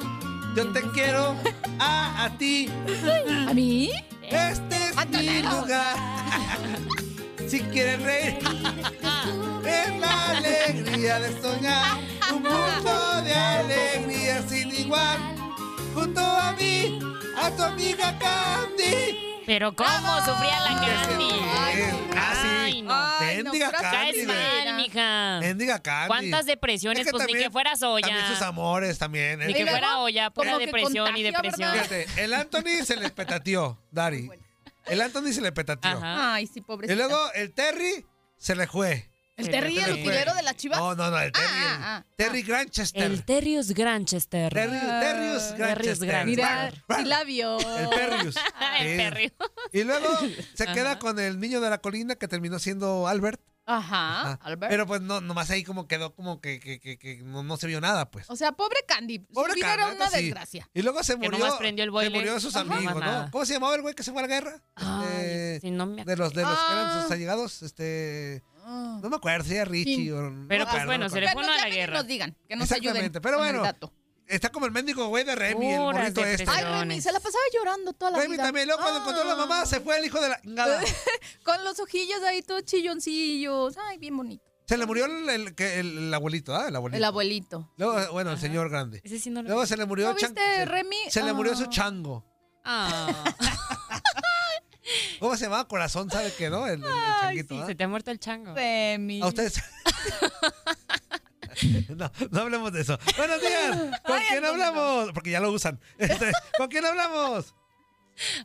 yo te quiero a, a ti. ¿A mí? Este es mi lugar. Si quieres reír, es la alegría de soñar. Un mundo de alegría sin igual. Junto a mí, a tu amiga Candy. Pero cómo sufría la Candy. Sí. Ay, no. Ay, no, Mendiga pero Candy, mal, mija. Mendiga Candy. ¿Cuántas depresiones? Es que pues ni también- que fueras También sus olla. amores también. Ni El- que fuera olla, pura depresión y depresión. ¿verdad? Fíjate, el Anthony se le petateó, Dari. El Anthony se le petateó. Ajá. Ay, sí, pobrecito. Y luego el Terry se le fue. ¿El Terry, el utilero de las chivas? No, no, no, el Terry. Ah, el ah, ah. Terry Granchester. El Terrius Granchester. Terry, Terrius Terrius Granchester. Gran- Mira, sí la vio. El Perrius. El. Perrio. Y luego se Ajá. queda con el niño de la colina que terminó siendo Albert. Ajá, Ajá. Albert. Pero pues no, nomás ahí como quedó como que, que, que, que no, no se vio nada, pues. O sea, pobre Candy. Pobre Su vida Candy, era una sí. desgracia. Y luego se Que murió. nomás prendió el se boiler. murió de sus Ajá. amigos, ¿no? ¿Cómo se llamaba el güey que se fue a la guerra? Ay, Este, sí, no me de los de los que eran Ah. sus allegados, este. Ah. No me acuerdo si era Richie Sí. o. no Pero, pues, acuerdo, bueno, no se le fue a la guerra. nos digan, que nos ayuden. Exactamente, pero con el bueno. Está como el mendigo güey de Remy, el morrito este. Ay, Remy, se la pasaba llorando toda la Remy vida. también, luego cuando encontró a la mamá, Ah. se fue el hijo de la. Con los ojillos ahí todos chilloncillos. Ay, bien bonito. Se le murió el, el- que- el- el abuelito, ¿ah? El abuelito. El abuelito. Luego, bueno, el señor grande. Ese sí no lo Luego se le murió ¿No Chan- viste, se- Remy? Se le murió su Ah. chango. Ah, ¿Cómo se llamaba? Corazón, ¿sabe qué, no? El, el- el Ay, changuito, sí, ¿ah? se te ha muerto el chango. Remy. A ustedes. no, no hablemos de eso. Buenos días. ¿Con Ay, quién Antonio. hablamos? Porque ya lo usan. Este, ¿Con quién hablamos?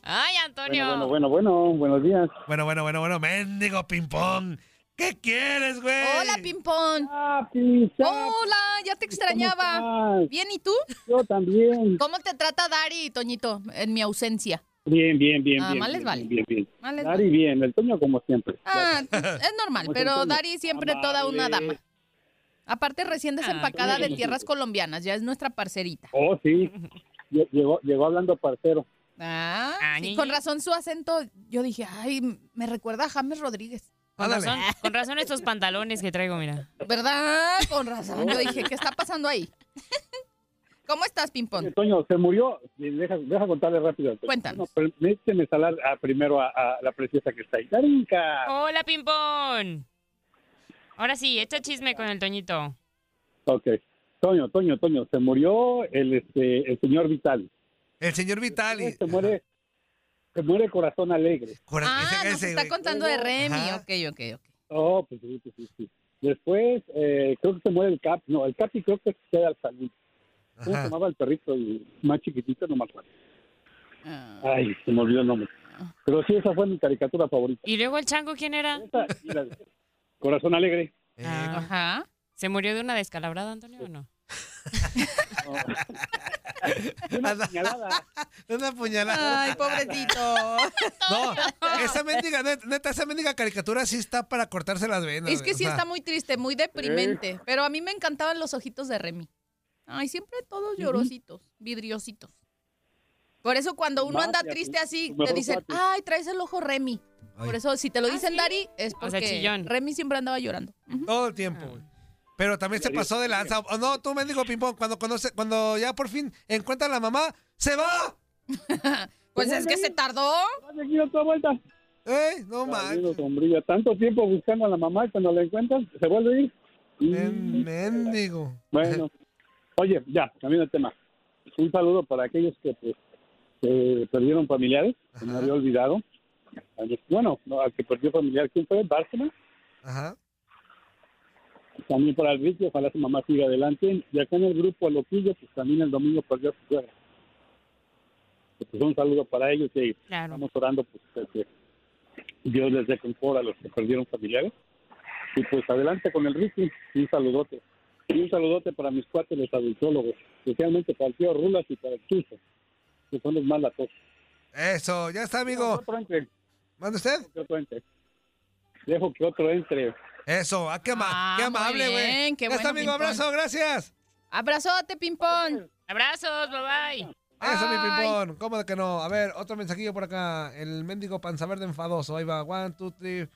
Ay, Antonio. Bueno, bueno, bueno, bueno, buenos días. Bueno, bueno, bueno, bueno. Mendigo ping-pong. ¿Qué quieres, güey? Hola, Pimpón. Ah, Hola, ya te extrañaba. Bien, ¿y tú? Yo también. ¿Cómo te trata Dari y Toñito en mi ausencia? Bien, bien, bien, Ah, bien. más les bien, vale. Bien, bien. Les Dari bien, el Toño como siempre. Ah, es normal, Como pero. Dari siempre toda una dama. Aparte, recién desempacada de tierras colombianas, ya es nuestra parcerita. Oh, sí. Lle- Llegó, llegó hablando parcero. Ah, Ah, sí, con razón su acento, yo dije, ay, me recuerda a James Rodríguez. Con razón, con razón estos pantalones que traigo, mira. ¿Verdad? Con razón. Yo dije, ¿qué está pasando ahí? ¿Cómo estás, Pimpón? Toño, se murió. Deja, deja contarle rápido. Cuéntanos. No, permíteme salar a- primero a, a la preciosa que está ahí. Darinka. Hola, Pimpón. Ahora sí, echa chisme con el Toñito. Ok. Toño, Toño, Toño, se murió el, este, el señor Vital. El señor Vitali. Se muere, se muere Corazón Alegre. Ah, nos está contando de Remy. Ajá. Ok, ok, ok. Oh, pues sí, pues sí, sí. Después, eh, creo que se muere el Cap. No, el Capi creo que se queda al salir. ¿Cómo se llamaba el perrito? El más chiquitito, no me acuerdo. Ah. Ay, se me olvidó el nombre. Pero sí, esa fue mi caricatura favorita. ¿Y luego el chango quién era? Corazón Alegre. Ah. Ajá. ¿Se murió de una descalabrada, Antonio, o no? Una puñalada. Una puñalada. Ay, pobrecito. No, esa mendiga, net- neta, esa mendiga caricatura sí está para cortarse las venas. Es que o sí sea, está muy triste, muy deprimente. Pero a mí me encantaban los ojitos de Remy. Ay, siempre todos llorositos, vidriositos. Por eso cuando uno anda triste así, te dicen, ay, traes el ojo Remy. Por eso, si te lo dicen, Dari, es O sea, porque. Remy siempre andaba llorando. Todo el tiempo. Pero también se pasó de lanza. O no, tú mendigo ping-pong, cuando conoce, cuando ya por fin encuentra a la mamá, ¡se va! Pues es que se tardó. Otra vuelta. ¡Ey! No manches. sombrilla. Tanto tiempo buscando a la mamá y cuando la encuentran, se vuelve a ir. Mendigo. Bueno. Oye, ya, cambiando el tema. Un saludo para aquellos que pues, que perdieron familiares, que me había olvidado. Bueno, no, al que perdió familiar, ¿quién fue? ¿Bárcena? Ajá. También para el Ricky, ojalá su mamá siga adelante. Y acá en el grupo a Loquillo, pues también el domingo perdió a su suegra. Pues un saludo para ellos y estamos orando pues que Dios les dé confort a los que perdieron familiares. Y pues adelante con el Ricky, un saludote. Y un saludote para mis cuates los adultólogos, especialmente para el tío Rulas y para el Chuzo, que son los más latosos. Eso, ya está, amigo. Otro entre. ¿Manda usted? Que otro entre. Dejo que otro entre. Eso, ah, qué, ama- qué amable, güey. bien, qué Ya está, bueno, amigo, Pimpón. abrazo, gracias. Abrazote, Pimpón. Abrazos, bye bye. Eso, mi pimpón. ¿Cómo de que no? A ver, otro mensajillo por acá. El mendigo panza verde enfadoso. Ahí va. One, two, three,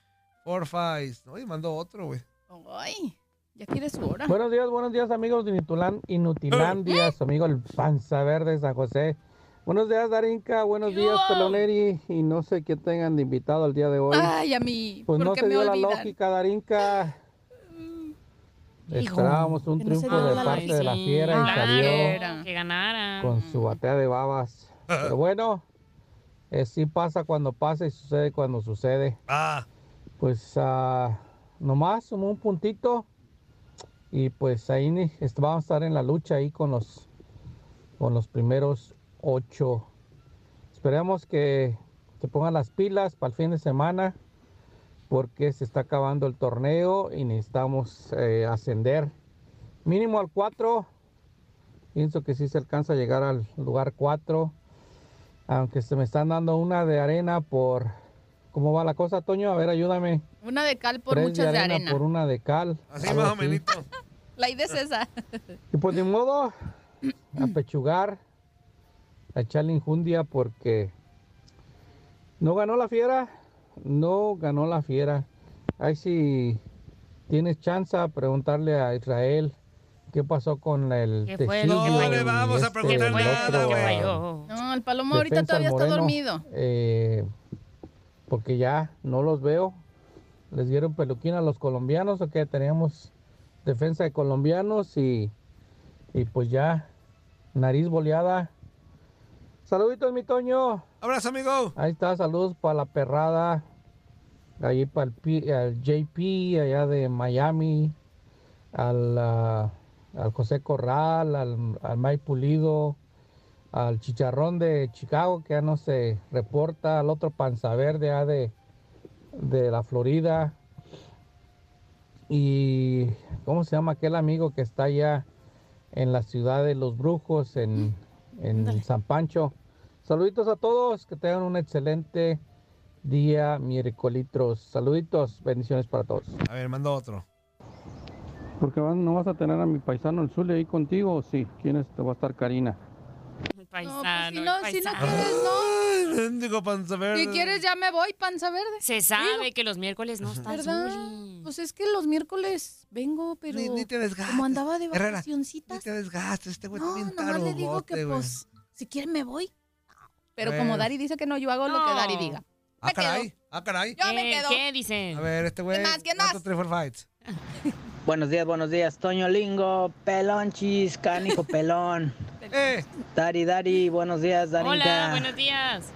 four, five. Oye, mandó otro, güey. Ay, ya quiere su hora. Buenos días, buenos días amigos de Inutilan- Inutilandia, su amigo el Panza Verde de San José. Buenos días Darinka, buenos días Peloneri y no sé qué tengan de invitado el día de hoy. Ay, a mí, pues no se me dio la lógica Darinka. Esperábamos un triunfo de la parte de la fiera y salió Que ganara. con su batea de babas. Pero bueno, eh, sí pasa cuando pasa y sucede cuando sucede. Ah. Pues ah, nomás como un puntito y pues ahí ni- est- vamos a estar en la lucha ahí con los con los primeros ocho. Esperemos que se pongan las pilas para el fin de semana porque se está acabando el torneo y necesitamos eh, ascender mínimo al 4. Pienso que sí se alcanza a llegar al lugar 4. Aunque se me están dando una de arena por... ¿Cómo va la cosa, Toño? A ver, ayúdame. Una de cal por Tres muchas de arena. por una de cal. Así más o menos. La idea es esa. Y pues ni modo, a pechugar, a echarle injundia porque no ganó la fiera, no ganó la fiera. Ahí si tienes chance a preguntarle a Israel qué pasó con el ¿Qué fue No le vamos a este, preguntar el nada, güey. No, el palomo ahorita defensa, todavía el está Moreno, dormido. eh, porque ya no los veo. Les dieron peluquín a los colombianos, o que teníamos defensa de colombianos y, y pues ya nariz boleada. Saluditos, mi Toño. Abrazo, amigo. Ahí está, saludos para la perrada. Ahí para el, JP, allá de Miami. Al, ah, al José Corral, al, al Mike Pulido. Al Chicharrón de Chicago, que ya no se reporta. Al otro Panza Verde, allá de, de la Florida. Y, ¿cómo se llama aquel amigo que está allá en la ciudad de los brujos, en, en San Pancho? Saluditos a todos, que tengan un excelente día, miércoles. Saluditos, bendiciones para todos. A ver, mandó otro. Porque no vas a tener a mi paisano el Zule ahí contigo, o sí, ¿quién es? Te va a estar Karina. Paisano, no, si no paisano. quieres, no. Mendigo panza verde. Si quieres ya me voy, panza verde. Se sabe que los miércoles no está ¿Verdad? Pues es que los miércoles vengo, pero Ni, ni te desgastes. como andaba de Herrera, vacacioncitas. Ni te desgastes, este güey No, está bien nomás le digo que güey. pues, si quieren me voy. Pero como. Dari dice que no, yo hago lo que No. Dari diga. Ah, caray. Ah, caray. Yo me ¿Qué- quedo. ¿Qué dicen? A ver, este güey. ¿Qué más? ¿Quién one, más? two, three, four, fights. Buenos días, buenos días. Toño Lingo, pelonchis, canijo pelón. Eh, Dari, Dari, buenos días, Darinka. Hola, buenos días.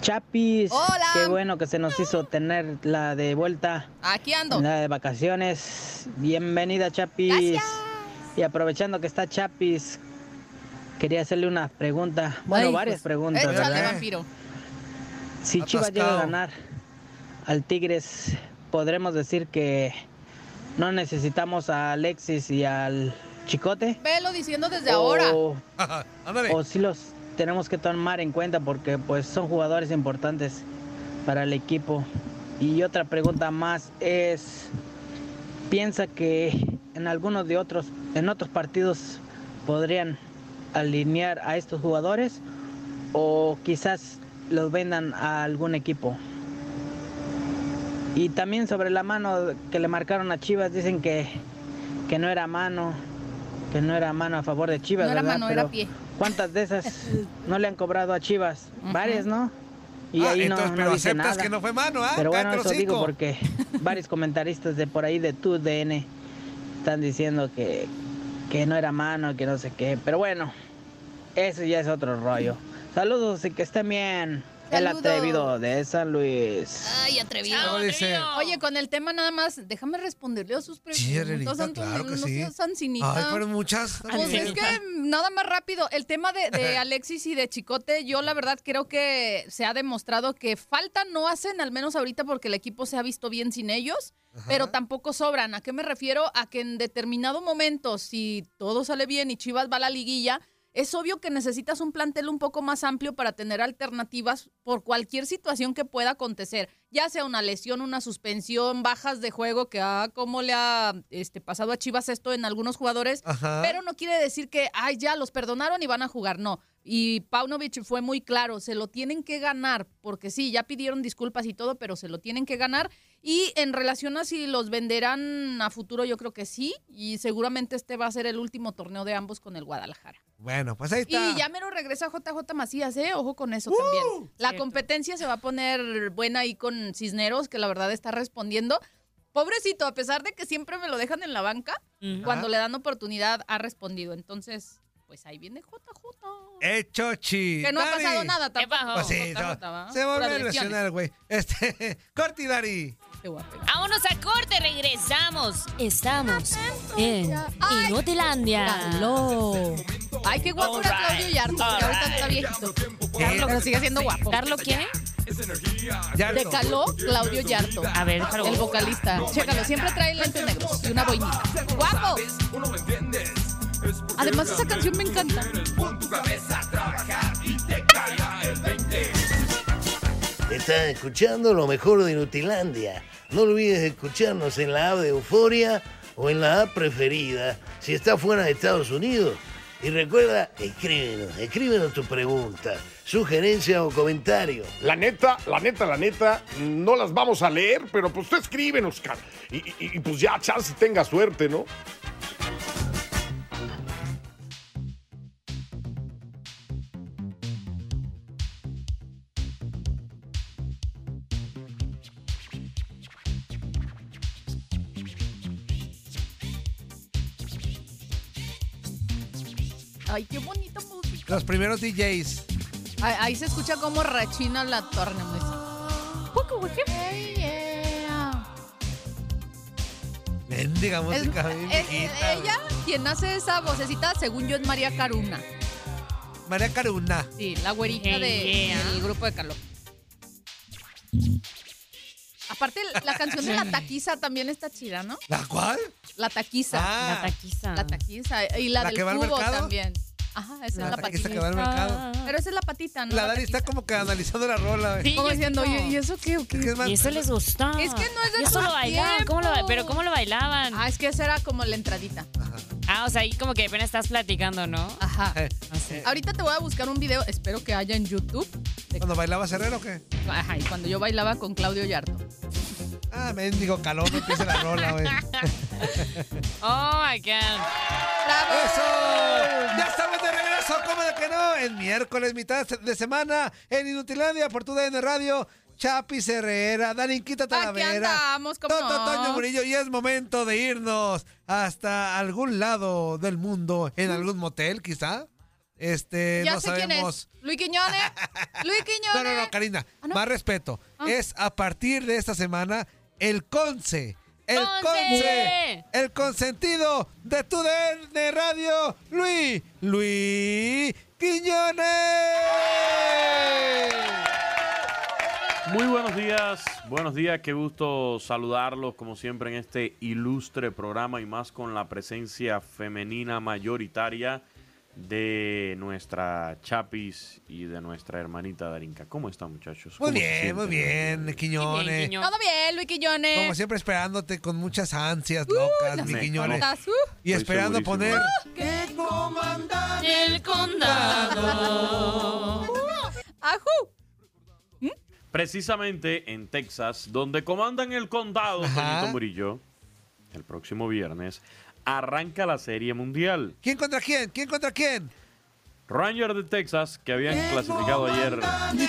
Chapis. Hola. Qué bueno que se nos hizo tener la de vuelta. Aquí ando. La de vacaciones. Bienvenida, Chapis. Y aprovechando que está Chapis, quería hacerle una pregunta. Bueno, Ay, varias pues, preguntas. Échale, ¿verdad? vampiro. Si Chivas llega a ganar al Tigres, podremos decir que no necesitamos a Alexis y al Chicote. Velo diciendo desde ahora. O, si los tenemos que tomar en cuenta porque pues son jugadores importantes para el equipo. Y otra pregunta más es, ¿piensa que en algunos de otros, en otros partidos podrían alinear a estos jugadores o quizás los vendan a algún equipo? Y también sobre la mano que le marcaron a Chivas, dicen que, que no era mano, que no era mano a favor de Chivas, No era ¿verdad? mano, era pie. ¿Cuántas de esas no le han cobrado a Chivas? Varias, ¿no? Y Ah, ahí no, entonces, no pero dice aceptas nada. que no fue mano, ¿ah? Pero bueno, eso digo porque varios comentaristas de por ahí de tu DN están diciendo que, que no era mano, que no sé qué. Pero bueno, eso ya es otro rollo. Saludos y que estén bien. El atrevido de San Luis. Ay, atrevido. Oye, con el tema nada más, déjame responderle a sus preguntas. Sí, claro que no sí. Ay, fueron muchas. Pues es que nada más rápido, el tema de, de Alexis y de Chicote, yo la verdad creo que se ha demostrado que falta no hacen, al menos ahorita porque el equipo se ha visto bien sin ellos, pero tampoco sobran. ¿A qué me refiero? A que en determinado momento, si todo sale bien y Chivas va a la liguilla, es obvio que necesitas un plantel un poco más amplio para tener alternativas por cualquier situación que pueda acontecer, ya sea una lesión, una suspensión, bajas de juego, que ah, como le ha este, pasado a Chivas esto en algunos jugadores, Ajá. pero no quiere decir que, ay, ya los perdonaron y van a jugar, no. Y Paunovic fue muy claro, se lo tienen que ganar, porque sí, ya pidieron disculpas y todo, pero se lo tienen que ganar. Y en relación a si los venderán a futuro, yo creo que sí, y seguramente este va a ser el último torneo de ambos con el Guadalajara. Bueno, pues ahí está. Y ya mero regresa JJ Macías, ¿eh? Ojo con eso también. La Cierto. competencia se va a poner buena ahí con Cisneros, que la verdad está respondiendo. Pobrecito, a pesar de que siempre me lo dejan en la banca, cuando le dan oportunidad ha respondido. Entonces, pues ahí viene JJ. Hecho chi. Que no ha pasado nada tampoco. Pues sí, JJ, no, ¿va? se volvió a lesionar, güey. Este, Corti Dari. Qué guapo. Vámonos a corte, regresamos. Estamos en Inutilandia. Carlo. Ay, qué guapo era Claudio Yarto, que ahorita está viejito. Carlo, pero sigue siendo guapo. ¿Carlo quién? De caló Claudio Yarto. A ver, déjalo. El vocalista. Chécalo, siempre trae lentes negros y una boinita. ¡Guapo! Además, esa canción me encanta. Estás escuchando lo mejor de Inutilandia. No olvides escucharnos en la app de Euforia o en la app preferida si estás fuera de Estados Unidos. Y recuerda, escríbenos, escríbenos tu pregunta, sugerencia o comentario. La neta, la neta, la neta, no las vamos a leer, pero pues tú escríbenos. Y, y- y, pues ya, chance tenga suerte, ¿no? Ay, qué bonita música. Los primeros DJs. Ahí, ahí se escucha como rechina la tornamesa. Hey, yeah. Mendiga Es- música bien es- viejita, ella, quien hace esa vocecita, según yo, es María Caruna. güey. María Caruna. Sí, la güerita Hey, de- yeah. del grupo de Caló. Aparte, la canción de La Taquiza también está chida, ¿no? ¿La cuál? La Taquiza. Ah. La taquiza. La Taquiza. Y la, ¿La del que va al cubo mercado? también. Ajá, esa La es la patita. que va al mercado. Pero esa es la patita, ¿no? La Dari está como que analizando la rola, güey. Sí, Como diciendo. ¿y, y eso qué? o qué? Es que es más- Y eso les gustó. Es que no es de Y eso lo bailaban. ¿Cómo lo, pero ¿cómo lo bailaban? Ah, es que esa era como la entradita. Ajá. Ah, o sea, ahí como que apenas estás platicando, ¿no? Ajá. Eh, Ahorita te voy a buscar un video, espero que haya en YouTube. ¿Cuando bailaba Herrera o qué? Ajá, y cuando yo bailaba con Claudio Yarto. Ah, mendigo calor, no empieza la rola, güey. Oh my God. ¡Eso! Estamos de regreso, ¿cómo de que no? El miércoles, mitad de semana, en Inutilandia, por tu DN Radio. Chapis Herrera, Darinquita Talavera. andamos, ¿cómo Toto no? Toño Murillo, y es momento de irnos hasta algún lado del mundo, en algún motel, quizá. Este, ya no sé quién sabemos. es. Luis Quiñones. Luis Quiñones. No, no, no, Karina, Ah, ¿no? más respeto. Ah. Es a partir de esta semana el Conce. El ¡Conce! Conce. El consentido de tu DN Radio, Luis. Luis Quiñones. Muy buenos días, buenos días, qué gusto saludarlos como siempre en este ilustre programa y más con la presencia femenina mayoritaria de nuestra Chapis y de nuestra hermanita Darinka. ¿Cómo están muchachos? Muy ¿Cómo se bien, muy bien, Quiñones. Todo bien, Luis Quiñones. Como siempre esperándote con muchas ansias locas, las mi Quiñones. uh. Y Estoy esperando segurísimo. poner Que comandante El condado. ¡Ajú! Precisamente en Texas, donde comandan el condado. Toñito Murillo, el próximo viernes, arranca la Serie Mundial. ¿Quién contra quién? ¿Quién contra quién? Rangers de Texas, que habían clasificado ayer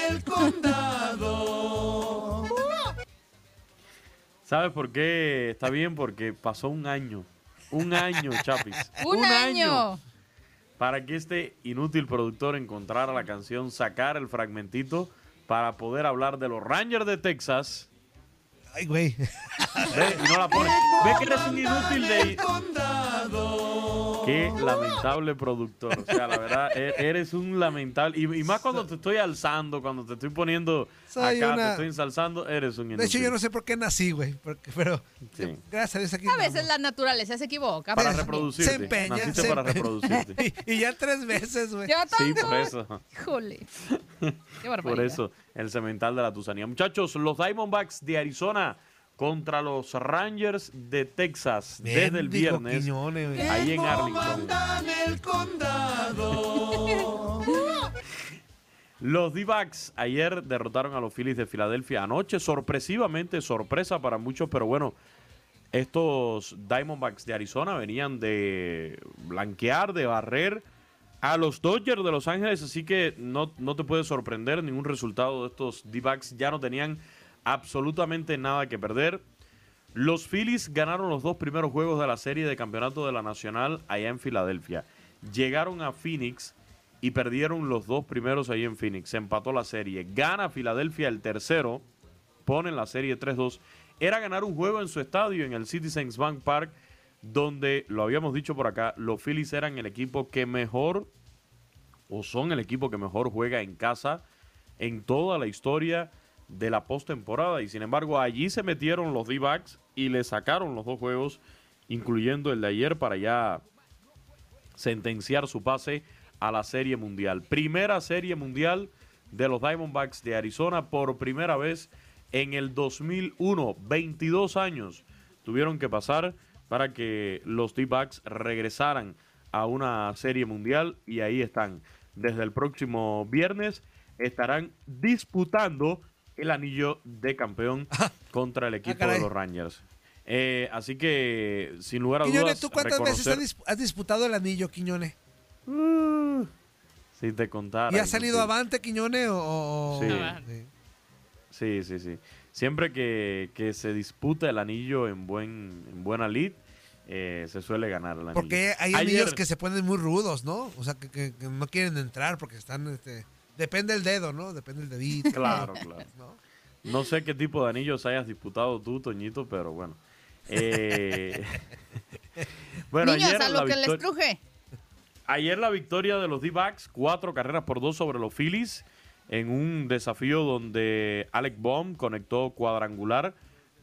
el condado. ¿Sabes por qué está bien? Porque pasó un año. Un año, Chapis. Un, año. Para que este inútil productor encontrara la canción, sacar el fragmentito para poder hablar de los Rangers de Texas. Ay, güey. Ve, y no la pone. Ve que eres un inútil de. Qué lamentable productor. O sea, la verdad, e- eres un lamentable. Y, y más cuando te estoy alzando, cuando te estoy poniendo Soy acá, una- te estoy ensalzando, eres un inútil. De hecho, yo no sé por qué nací, güey. porque- Pero Sí. gracias a Dios aquí A veces la naturaleza se equivoca. Para reproducirte. Se empeña. Naciste se para reproducirte. y, y ya tres veces, güey. Yo Sí, por eso. Híjole. Qué barbaridad. Por eso, el cemental de la Tusanía. Muchachos, los Diamondbacks de Arizona contra los Rangers de Texas desde el viernes Quiñones, ahí en Arlington. Comandan el condado. Los D-backs ayer derrotaron a los Phillies de Filadelfia anoche, sorpresivamente, sorpresa para muchos, pero bueno, estos Diamondbacks de Arizona venían de blanquear, de barrer a los Dodgers de Los Ángeles, así que no, no te puede sorprender ningún resultado de estos D-backs, ya no tenían absolutamente nada que perder. Los Phillies ganaron los dos primeros juegos de la serie de campeonato de la Nacional allá en Filadelfia. Llegaron a Phoenix y perdieron los dos primeros ahí en Phoenix. Se empató la serie. Gana Filadelfia el tercero. Ponen la serie 3-2. Era ganar un juego en su estadio, en el Citizens Bank Park, donde, lo habíamos dicho por acá, los Phillies eran el equipo que mejor, o son el equipo que mejor juega en casa en toda la historia de la postemporada. Y sin embargo, allí se metieron los D-backs y le sacaron los dos juegos, incluyendo el de ayer, para ya sentenciar su pase a la Serie Mundial. Primera Serie Mundial de los Diamondbacks de Arizona por primera vez en el 2001. 22 años tuvieron que pasar para que los D-backs regresaran a una Serie Mundial y ahí están. Desde el próximo viernes estarán disputando el anillo de campeón contra el equipo de los Rangers. Eh, así que, sin lugar a dudas, ¿tú cuántas veces has, reconocer- dis- has disputado el anillo, Quiñones? Si te contara. ¿Y has salido avante, Quiñones? O, o- Sí. Sí. Sí, sí, sí. Siempre que, que se disputa el anillo en buen en buena lid, eh, se suele ganar el anillo. Porque hay Ayer- anillos que se ponen muy rudos, ¿no? O sea, que, que- que no quieren entrar porque están... Este, depende del dedo, ¿no? Depende del dedito. Claro, claro. No sé qué tipo de anillos hayas disputado tú, Toñito, pero bueno. Eh, bueno, Niños, ayer a la lo que les truje. Ayer la victoria de los D-Backs, cuatro carreras por dos sobre los Phillies, en un desafío donde Alec Baum conectó cuadrangular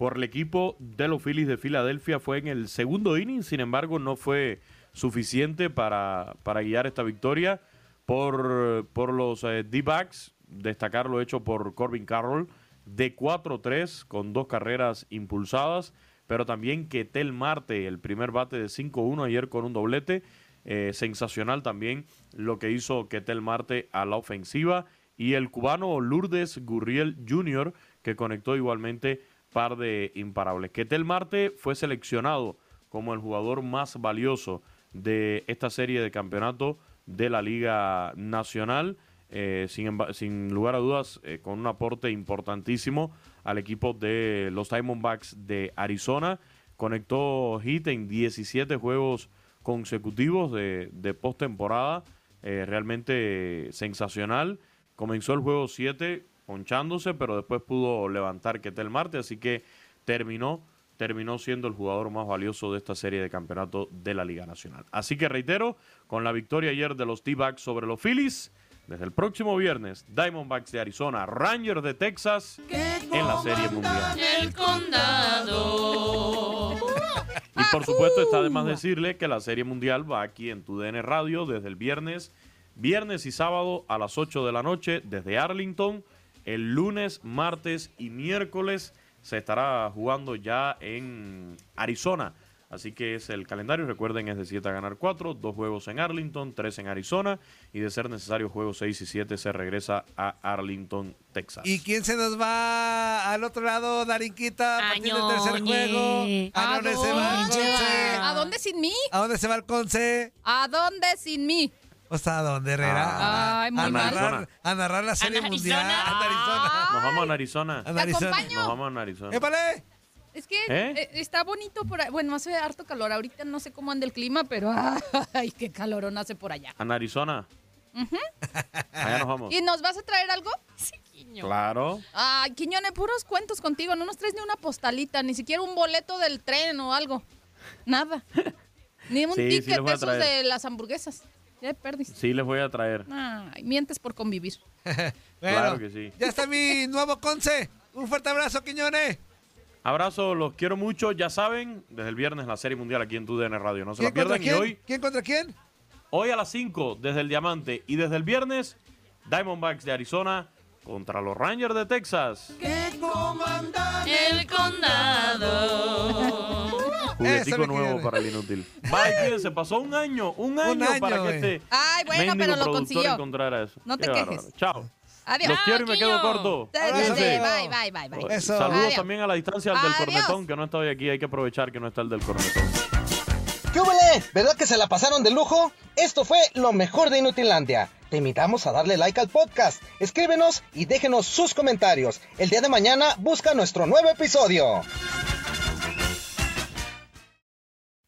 por el equipo de los Phillies de Filadelfia. Fue en el segundo inning, sin embargo, no fue suficiente para, para guiar esta victoria por, por los eh, D-Backs. Destacar lo hecho por Corbin Carroll de 4-3 con dos carreras impulsadas. pero también Ketel Marte, el primer bate de 5-1 ayer con un doblete. Eh, sensacional también lo que hizo Ketel Marte a la ofensiva. Y el cubano Lourdes Gurriel Jr., que conectó igualmente par de imparables. Ketel Marte fue seleccionado como el jugador más valioso de esta serie de campeonato de la Liga Nacional. eh, sin, lugar a dudas, eh, con un aporte importantísimo al equipo de los Diamondbacks de Arizona. Conectó hit en 17 juegos consecutivos de, de postemporada. eh, realmente sensacional. Comenzó el juego 7 ponchándose, pero después pudo levantar Ketel Marte, así que terminó, terminó siendo el jugador más valioso de esta serie de campeonato de la Liga Nacional. Así que reitero, con la victoria ayer de los T-Backs sobre los Phillies, desde el próximo viernes, Diamondbacks de Arizona, Rangers de Texas en la Serie Mundial. El condado. Y por supuesto está de más decirle que la Serie Mundial va aquí en tu DN Radio desde el viernes, viernes y sábado a las 8 de la noche desde Arlington. El lunes, martes y miércoles se estará jugando ya en Arizona. Así que es el calendario. Recuerden, es de 7 a ganar 4, dos juegos en Arlington, tres en Arizona. Y de ser necesario, juegos 6 y 7 se regresa a Arlington, Texas. ¿Y quién se nos va al otro lado, Darinquita, a partir del tercer juego? ¿A dónde se va el Conce? ¿A dónde sin mí? ¿A dónde se va el Conce? ¿A dónde sin mí? O sea, ¿a dónde, Herrera? Ay, muy a, mal. narrar, a narrar la serie mundial. A Arizona. Nos vamos a Arizona. A Arizona. acompaño. Nos vamos a Arizona. ¡Épale! Es que ¿Eh? eh, está bonito por ahí. Bueno, hace harto calor. Ahorita no sé cómo anda el clima, pero ay, qué calorón hace por allá. A Arizona. Allá nos vamos. ¿Y nos vas a traer algo? Claro. Ay, Quiñone, puros cuentos contigo. No nos traes ni una postalita, ni siquiera un boleto del tren o algo. Nada. Ni un Sí, sí ticket de a esos de las hamburguesas. Ya perdiste. Sí, les voy a traer. Ay, mientes por convivir. Bueno, Claro que sí. Ya está mi nuevo Conce. Un fuerte abrazo, Quiñones. Abrazo, los quiero mucho. Ya saben, desde el viernes la Serie Mundial aquí en TUDN Radio. No se la ¿Quién contra pierdan. Y quién? hoy, ¿Quién contra quién? hoy a las 5 desde el Diamante y desde el viernes, Diamondbacks de Arizona contra los Rangers de Texas. El condado. Juguetico nuevo para el inútil. Bye, cuídense. Pasó un año, un año, año, para que güey. este Ay, bueno, pero lo consiguió. encontrara eso. No te Qué quejes. bárbaro. Chao. Adiós. Los quiero y me quedo corto. Bye, bye, bye, bye. Eso. Saludos Adiós. también a la distancia al del Adiós. cornetón, que no está hoy aquí. Hay que aprovechar que no está el del cornetón. ¿Qué hubole? ¿Verdad que se la pasaron de lujo? Esto fue lo mejor de Inutilandia. Te invitamos a darle like al podcast, escríbenos y déjenos sus comentarios. El día de mañana busca nuestro nuevo episodio.